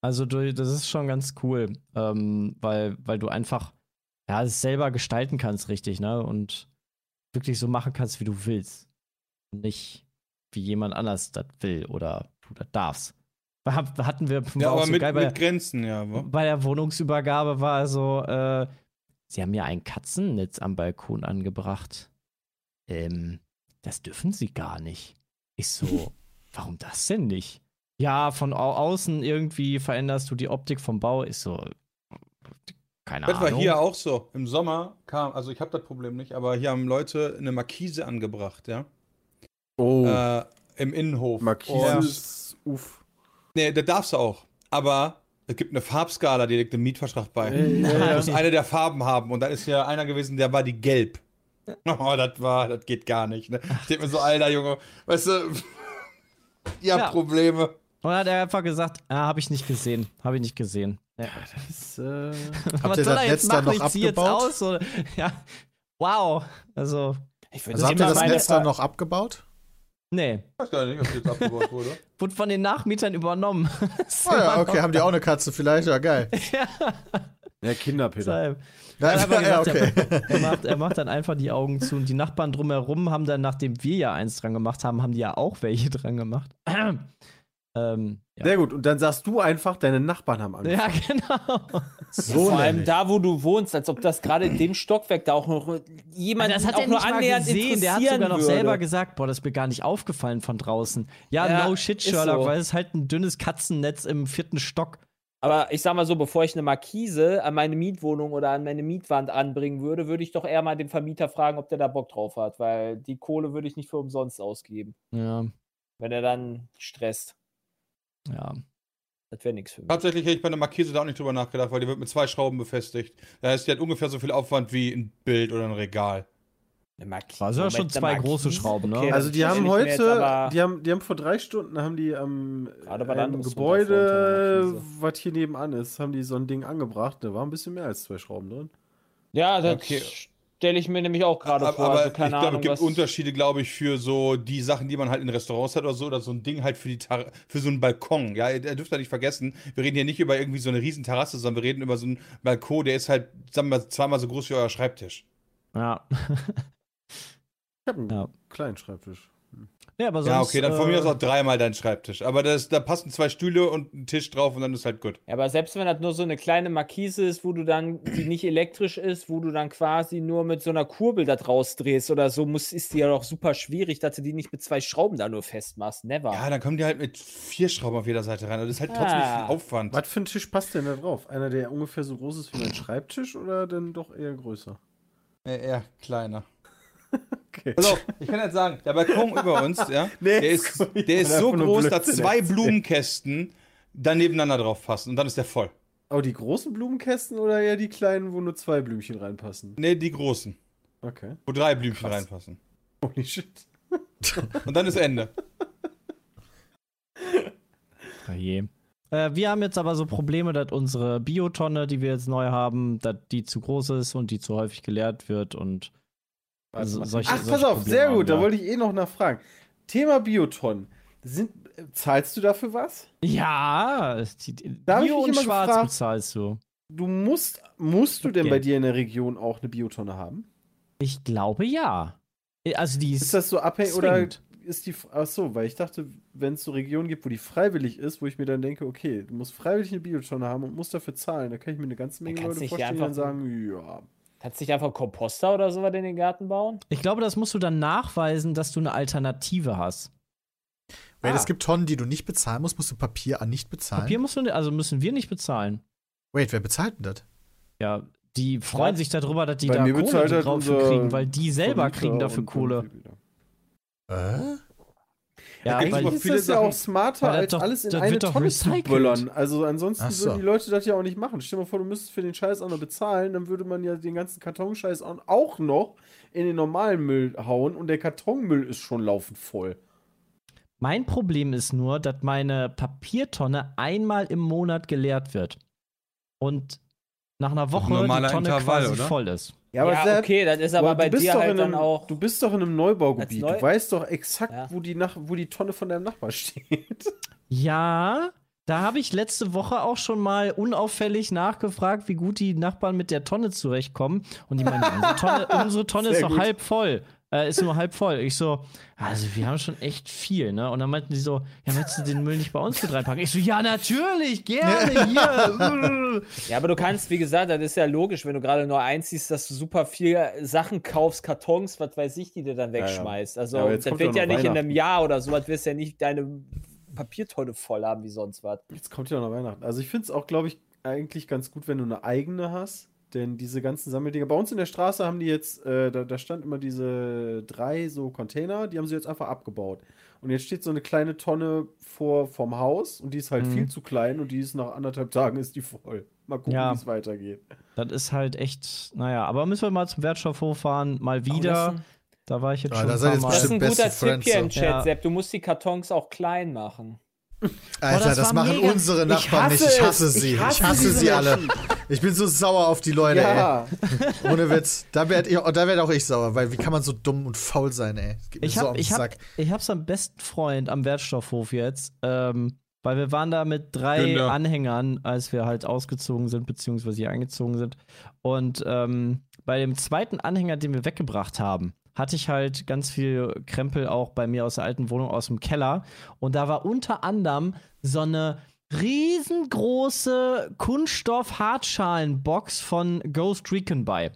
Also du, das ist schon ganz cool, ähm, weil, weil du einfach, ja, es selber gestalten kannst, richtig, ne? Und wirklich so machen kannst, wie du willst. Nicht wie jemand anders das will oder du das darfst. Hatten wir Ja, aber so mit, geil bei, mit Grenzen, ja. wa? bei der Wohnungsübergabe war so, äh, sie haben mir ein Katzennetz am Balkon angebracht. Ähm, das dürfen sie gar nicht. Ich so, warum das denn nicht? Ja, von au außen irgendwie veränderst du die Optik vom Bau. Ich so, keine Das Ahnung. war hier auch so. Im Sommer kam, also ich habe das Problem nicht, aber hier haben Leute eine Markise angebracht, ja. Oh, Äh, Im Innenhof. Markise Und- ist uff. Nee, das darfst du auch. Aber es gibt eine Farbskala, die legt einen Mietvertrag bei. Äh, Du musst eine der Farben haben. Und da ist ja einer gewesen, der war die gelb. Oh, das war, das geht gar nicht. Ne? Ich denk mir so, alter Junge, weißt du, ihr habt Ja. Probleme. Und dann hat er einfach gesagt, ah, habe ich nicht gesehen. Habe ich nicht gesehen. Ja. Das, äh, Habt ihr das Netz dann noch Ich zieh jetzt abgebaut? aus. Oder? Ja. Wow. Also, Ich würde Also habt ihr das Netz dann noch abgebaut? Nee. Ich weiß gar nicht, ob das jetzt abgebaut wurde. Wurde von den Nachmietern übernommen. Oh ja, okay, haben die auch eine Katze vielleicht? Ja, geil. ja. Ja, Er hat aber ja, gesagt, okay. er, macht, er macht dann einfach die Augen zu und die Nachbarn drumherum haben dann, nachdem wir ja eins dran gemacht haben, haben die ja auch welche dran gemacht. Ähm, ja. Sehr gut. Und dann sagst du einfach, deine Nachbarn haben Angst. ja, genau. So Vor allem da, wo du wohnst, als ob das gerade in dem Stockwerk da auch noch jemand das hat auch nur annähernd gesehen. Der hat sogar noch würde. selber gesagt, boah, das ist mir gar nicht aufgefallen von draußen. Ja, Ja, no shit, Sherlock, so. weil es ist halt ein dünnes Katzennetz im vierten Stock. Aber ich sag mal so, bevor ich eine Markise an meine Mietwohnung oder an meine Mietwand anbringen würde, würde ich doch eher mal den Vermieter fragen, ob der da Bock drauf hat, weil die Kohle würde ich nicht für umsonst ausgeben, Ja, wenn er dann stresst. Ja. Das wäre nichts für mich. Tatsächlich hätte ich bei der Markise da auch nicht drüber nachgedacht, weil die wird mit zwei Schrauben befestigt. Das heißt, die hat ungefähr so viel Aufwand wie ein Bild oder ein Regal. Eine Markise. Also ja schon zwei große Schrauben, ne? Okay, Also die haben jetzt heute, aber- die haben, die haben vor drei Stunden haben die am einem anderes Gebäude, was hier nebenan ist, haben die so ein Ding angebracht. Da war ein bisschen mehr als zwei Schrauben drin. Ja, das Okay. Stelle ich mir nämlich auch gerade vor. aber also ich glaube, Ahnung, es gibt was. Unterschiede, glaube ich, für so die Sachen, die man halt in Restaurants hat oder so, oder so ein Ding halt für die Tar für so einen Balkon. Ja, ihr dürft ja nicht vergessen, wir reden hier nicht über irgendwie so eine riesen Terrasse, sondern wir reden über so einen Balkon, der ist halt, sagen wir mal, zweimal so groß wie euer Schreibtisch. Ja. Ich habe einen Ja. kleinen Schreibtisch. Ja, aber sonst, ja, okay, dann von äh, mir aus auch dreimal dein Schreibtisch. Aber das, da passen zwei Stühle und ein Tisch drauf und dann ist halt gut. Ja, aber selbst wenn das nur so eine kleine Markise ist, wo du dann, die nicht elektrisch ist, wo du dann quasi nur mit so einer Kurbel da draus drehst oder so, muss, ist die ja doch super schwierig, dass du die nicht mit zwei Schrauben da nur festmachst. Never. Ja, dann kommen die halt mit vier Schrauben auf jeder Seite rein. Das ist halt trotzdem Ah. viel Aufwand. Was für ein Tisch passt denn da drauf? Einer, der ungefähr so groß ist wie mein Schreibtisch oder dann doch eher größer? Ja, eher kleiner. Okay. Auf, ich kann jetzt sagen, der Balkon über uns, ja, Nee, der ist, der ist so groß, dass zwei. Blumenkästen da nebeneinander drauf passen und dann ist der voll. Oh, die großen Blumenkästen oder eher die kleinen, wo nur zwei Blümchen reinpassen? Ne, die großen, Okay. wo drei Blümchen Krass. reinpassen. Holy shit. Und dann ist Ende. Oh je. Äh, wir haben jetzt aber so Probleme, dass unsere Biotonne, die wir jetzt neu haben, dass die zu groß ist und die zu häufig geleert wird und also solche, Ach, pass auf, Probleme sehr haben gut, da wir. wollte ich eh noch nachfragen. Thema Bioton. Sind, zahlst du dafür was? Ja, die, Da ich Bio und Schwarz gefragt- bezahlst du. Du musst, musst du denn Okay. bei dir in der Region auch eine Biotonne haben? Ich glaube ja. Also die ist, Ist das so abhängig oder ist die. Ach so, weil ich dachte, wenn es so Regionen gibt, wo die freiwillig ist, wo ich mir dann denke, okay, du musst freiwillig eine Biotonne haben und musst dafür zahlen, da kann ich mir eine ganze Menge Leute vorstellen, die dann sagen, ja. Kannst du nicht einfach Komposter oder sowas in den Garten bauen? Ich glaube, das musst du dann nachweisen, dass du eine Alternative hast. Wait, Ah. es gibt Tonnen, die du nicht bezahlen musst. Musst du Papier an nicht bezahlen? Papier musst du, also müssen wir nicht bezahlen. Wait, wer bezahlt denn das? Ja, die freuen Was? sich darüber, dass die Bei da Kohle halt drauf kriegen, weil die selber Vermieter kriegen dafür Kohle. Äh? Ja, gibt's weil, ist viele das ja auch smarter, als doch- alles in eine Tonne zu böllern. Also ansonsten so. würden die Leute das ja auch nicht machen. Stell dir mal vor, du müsstest für den Scheiß auch noch bezahlen, dann würde man ja den ganzen Kartonscheiß auch- noch in den normalen Müll hauen und der Kartonmüll ist schon laufend voll. mein Problem ist nur, dass meine Papiertonne einmal im Monat geleert wird. Und nach einer Woche die Tonne Intervall, quasi oder? voll ist. Ja, ja, Sepp, okay, das ist aber aber bei du bist dir doch halt in dann auch. Du bist doch in einem Neubaugebiet. Neu- Du weißt doch exakt, Ja. wo, die Nach wo die Tonne von deinem Nachbar steht. Ja, Da habe ich letzte Woche auch schon mal unauffällig nachgefragt, wie gut die Nachbarn mit der Tonne zurechtkommen. Und die meinen, unsere Tonne, unsere Tonne ist gut. halb voll. Äh, ist nur halb voll. Ich so, also wir haben schon echt viel, ne? Und dann meinten die so, ja, willst du den Müll nicht bei uns mit reinpacken? Ich so, ja, natürlich, gerne, hier. Ja, aber du kannst, wie gesagt, das ist ja logisch, wenn du gerade nur einziehst, dass du super viel Sachen kaufst, Kartons, was weiß ich, die du dann ja. wegschmeißt. Also, Ja, aber jetzt das wird ja ja nicht in einem. Jahr oder so, was wirst ja nicht deine Papiertonne voll haben wie sonst was. Jetzt kommt ja noch Weihnachten. Also ich finde es auch, glaube ich, eigentlich ganz gut, wenn du eine eigene hast. Denn diese ganzen Sammeldinger, bei uns in der Straße haben die jetzt, äh, da, da stand immer diese drei so Container, die haben sie jetzt einfach abgebaut. Und jetzt steht so eine kleine Tonne vor vom Haus und die ist halt Mhm. viel zu klein und die ist nach anderthalb Tagen ist die voll. Mal gucken, Ja. wie es weitergeht. Das ist halt echt, naja, aber müssen wir mal zum Wertstoffhof fahren, mal wieder. das- da war ich jetzt Ah, schon da ein seid paar jetzt Mal. Das ist ein guter Tipp Friends, hier im Chat, Ja. Sepp. Du musst die Kartons auch klein machen. Alter, das das, war machen mega. unsere Ich Nachbarn nicht. hasse Ich hasse es. sie. Ich Ich hasse hasse, diese sie alle. Ich bin so sauer auf die Leute, Ja, ey. Ohne Witz. Da werde ich, da werd auch ich sauer, weil wie kann man so dumm und faul sein, ey? Ich so hab, den ich, hab, ich hab's am besten Freund am Wertstoffhof jetzt, ähm, weil wir waren da mit drei Günther. Anhängern, als wir halt ausgezogen sind, beziehungsweise hier eingezogen sind. Und ähm, bei dem zweiten Anhänger, den wir weggebracht haben, hatte ich halt ganz viel Krempel auch bei mir aus der alten Wohnung aus dem Keller. Und da war unter anderem so eine riesengroße Kunststoff-Hartschalenbox von Ghost Recon bei.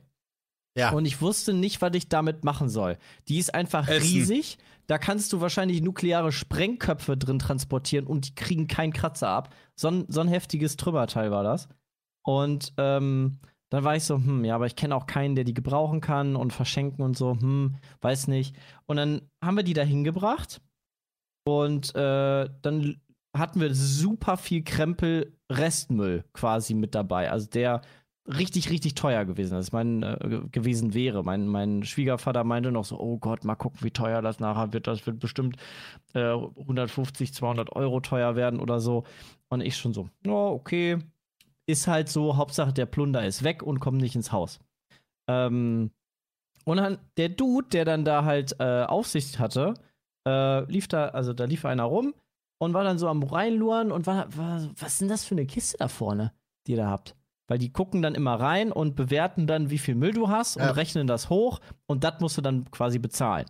Ja. Und ich wusste nicht, was ich damit machen soll. Die ist einfach Essen. riesig. Da kannst du wahrscheinlich nukleare Sprengköpfe drin transportieren und die kriegen keinen Kratzer ab. So ein, so ein heftiges Trümmerteil war das. Und ähm, dann war ich so, hm, ja, aber ich kenne auch keinen, der die gebrauchen kann und verschenken und so, hm, weiß nicht. Und dann haben wir die da hingebracht und äh, dann hatten wir super viel Krempel Restmüll quasi mit dabei. Also der richtig, richtig teuer gewesen ist, mein, äh, ge- gewesen wäre. Mein, mein Schwiegervater meinte noch so, oh Gott, mal gucken, wie teuer das nachher wird. Das wird bestimmt äh, 150, 200 Euro teuer werden oder so. Und ich schon so, ja, okay. Ist halt so, Hauptsache der Plunder ist weg und kommt nicht ins Haus. Ähm, und dann der Dude, der dann da halt äh, Aufsicht hatte, äh, lief da, also da lief einer rum und war dann so am reinluren und war, war was ist denn das für eine Kiste da vorne, die ihr da habt? Weil die gucken dann immer rein und bewerten dann, wie viel Müll du hast und Ja. rechnen das hoch und das musst du dann quasi bezahlen.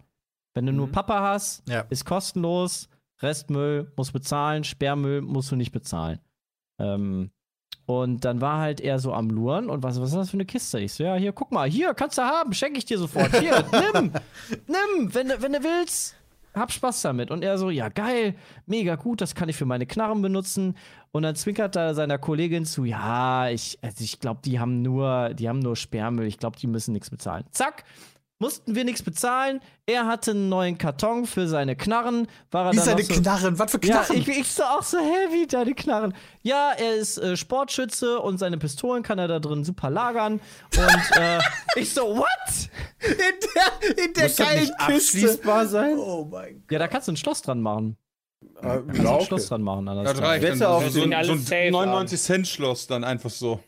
Wenn du nur Mhm. Papa hast, Ja. ist kostenlos, Restmüll musst bezahlen, Sperrmüll musst du nicht bezahlen. Ähm, und dann war halt er so am Luren und was, was ist das für eine Kiste? Ich so, ja, hier, guck mal, hier, kannst du haben, schenke ich dir sofort. Hier, nimm, nimm, wenn, wenn du willst, hab Spaß damit. Und er so, ja, geil, mega gut, das kann ich für meine Knarren benutzen. Und dann zwinkert er seiner Kollegin zu, ja, ich, also ich glaube, die haben nur, die haben nur Sperrmüll, ich glaube, die müssen nichts bezahlen. Zack, mussten wir nichts bezahlen. Er hatte einen neuen Karton für seine Knarren. War er Wie dann seine so, Knarren? Was für ja, Knarren? ich, ich so auch so heavy, deine Knarren. Ja, er ist äh, Sportschütze und seine Pistolen kann er da drin super lagern. Und äh, ich so, what? in der, in der muss das geilen nicht Kiste. abschließbar sein? Oh mein Gott. Ja, da kannst du ein Schloss dran machen. Äh, Kannst du ja, ein. Schloss dran machen. an das reicht. wette Dann auf so, so, ein- so alles safe ein 99 Cent Schloss dann einfach so.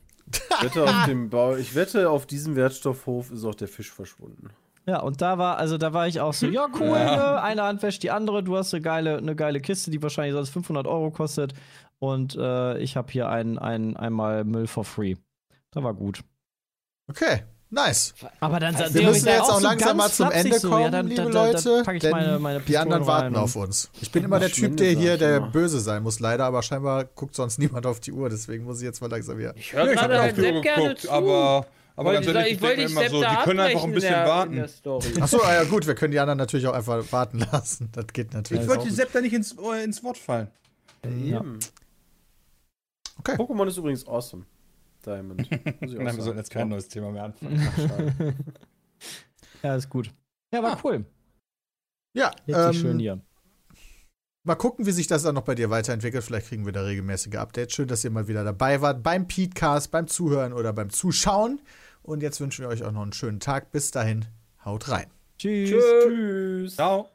Wette auf dem Bau, ich wette, auf diesem Wertstoffhof ist auch der Fisch verschwunden. Ja, und da war, also da war ich auch so, ja, cool, ne? eine Hand wäscht die andere, du hast eine geile, eine geile Kiste, die wahrscheinlich sonst 500 Euro kostet. Und äh, ich habe hier ein, ein, einmal Müll for free. Da war gut. Okay, nice. Aber dann Wir Wir müssen der jetzt auch so langsam mal zum Ende so, kommen, ja, dann- liebe dann- dann- Leute. ich denn meine- meine die anderen warten auf uns. Ich bin immer der Typ, der hier ich der immer. böse sein muss, leider, aber scheinbar guckt sonst niemand auf die Uhr, deswegen muss ich jetzt mal langsam wieder. Ich höre Ja, ich gerade habe halt auf die Uhr Sepp gerne geguckt, zu. aber, aber Wollte ganz ich ehrlich, ich mir immer so, die können einfach ein bisschen der, warten. Achso, ah ja gut, wir können die anderen natürlich auch einfach warten lassen. Das geht natürlich Ich wollte Sepp da nicht ins, äh, ins Wort fallen. Ja. Okay. Pokémon ist übrigens awesome. Diamond. Muss ich auch Nein, wir sollten jetzt kein neues Thema mehr anfangen. Ja, ist gut. Ja, war cool. Ja, Richtig ähm, schön hier. Mal gucken, wie sich das dann noch bei dir weiterentwickelt. Vielleicht kriegen wir da regelmäßige Updates. Schön, dass ihr mal wieder dabei wart beim Petecast, beim Zuhören oder beim Zuschauen. Und jetzt wünschen wir euch auch noch einen schönen Tag. Bis dahin, haut rein. Tschüss. Tschüss. Ciao.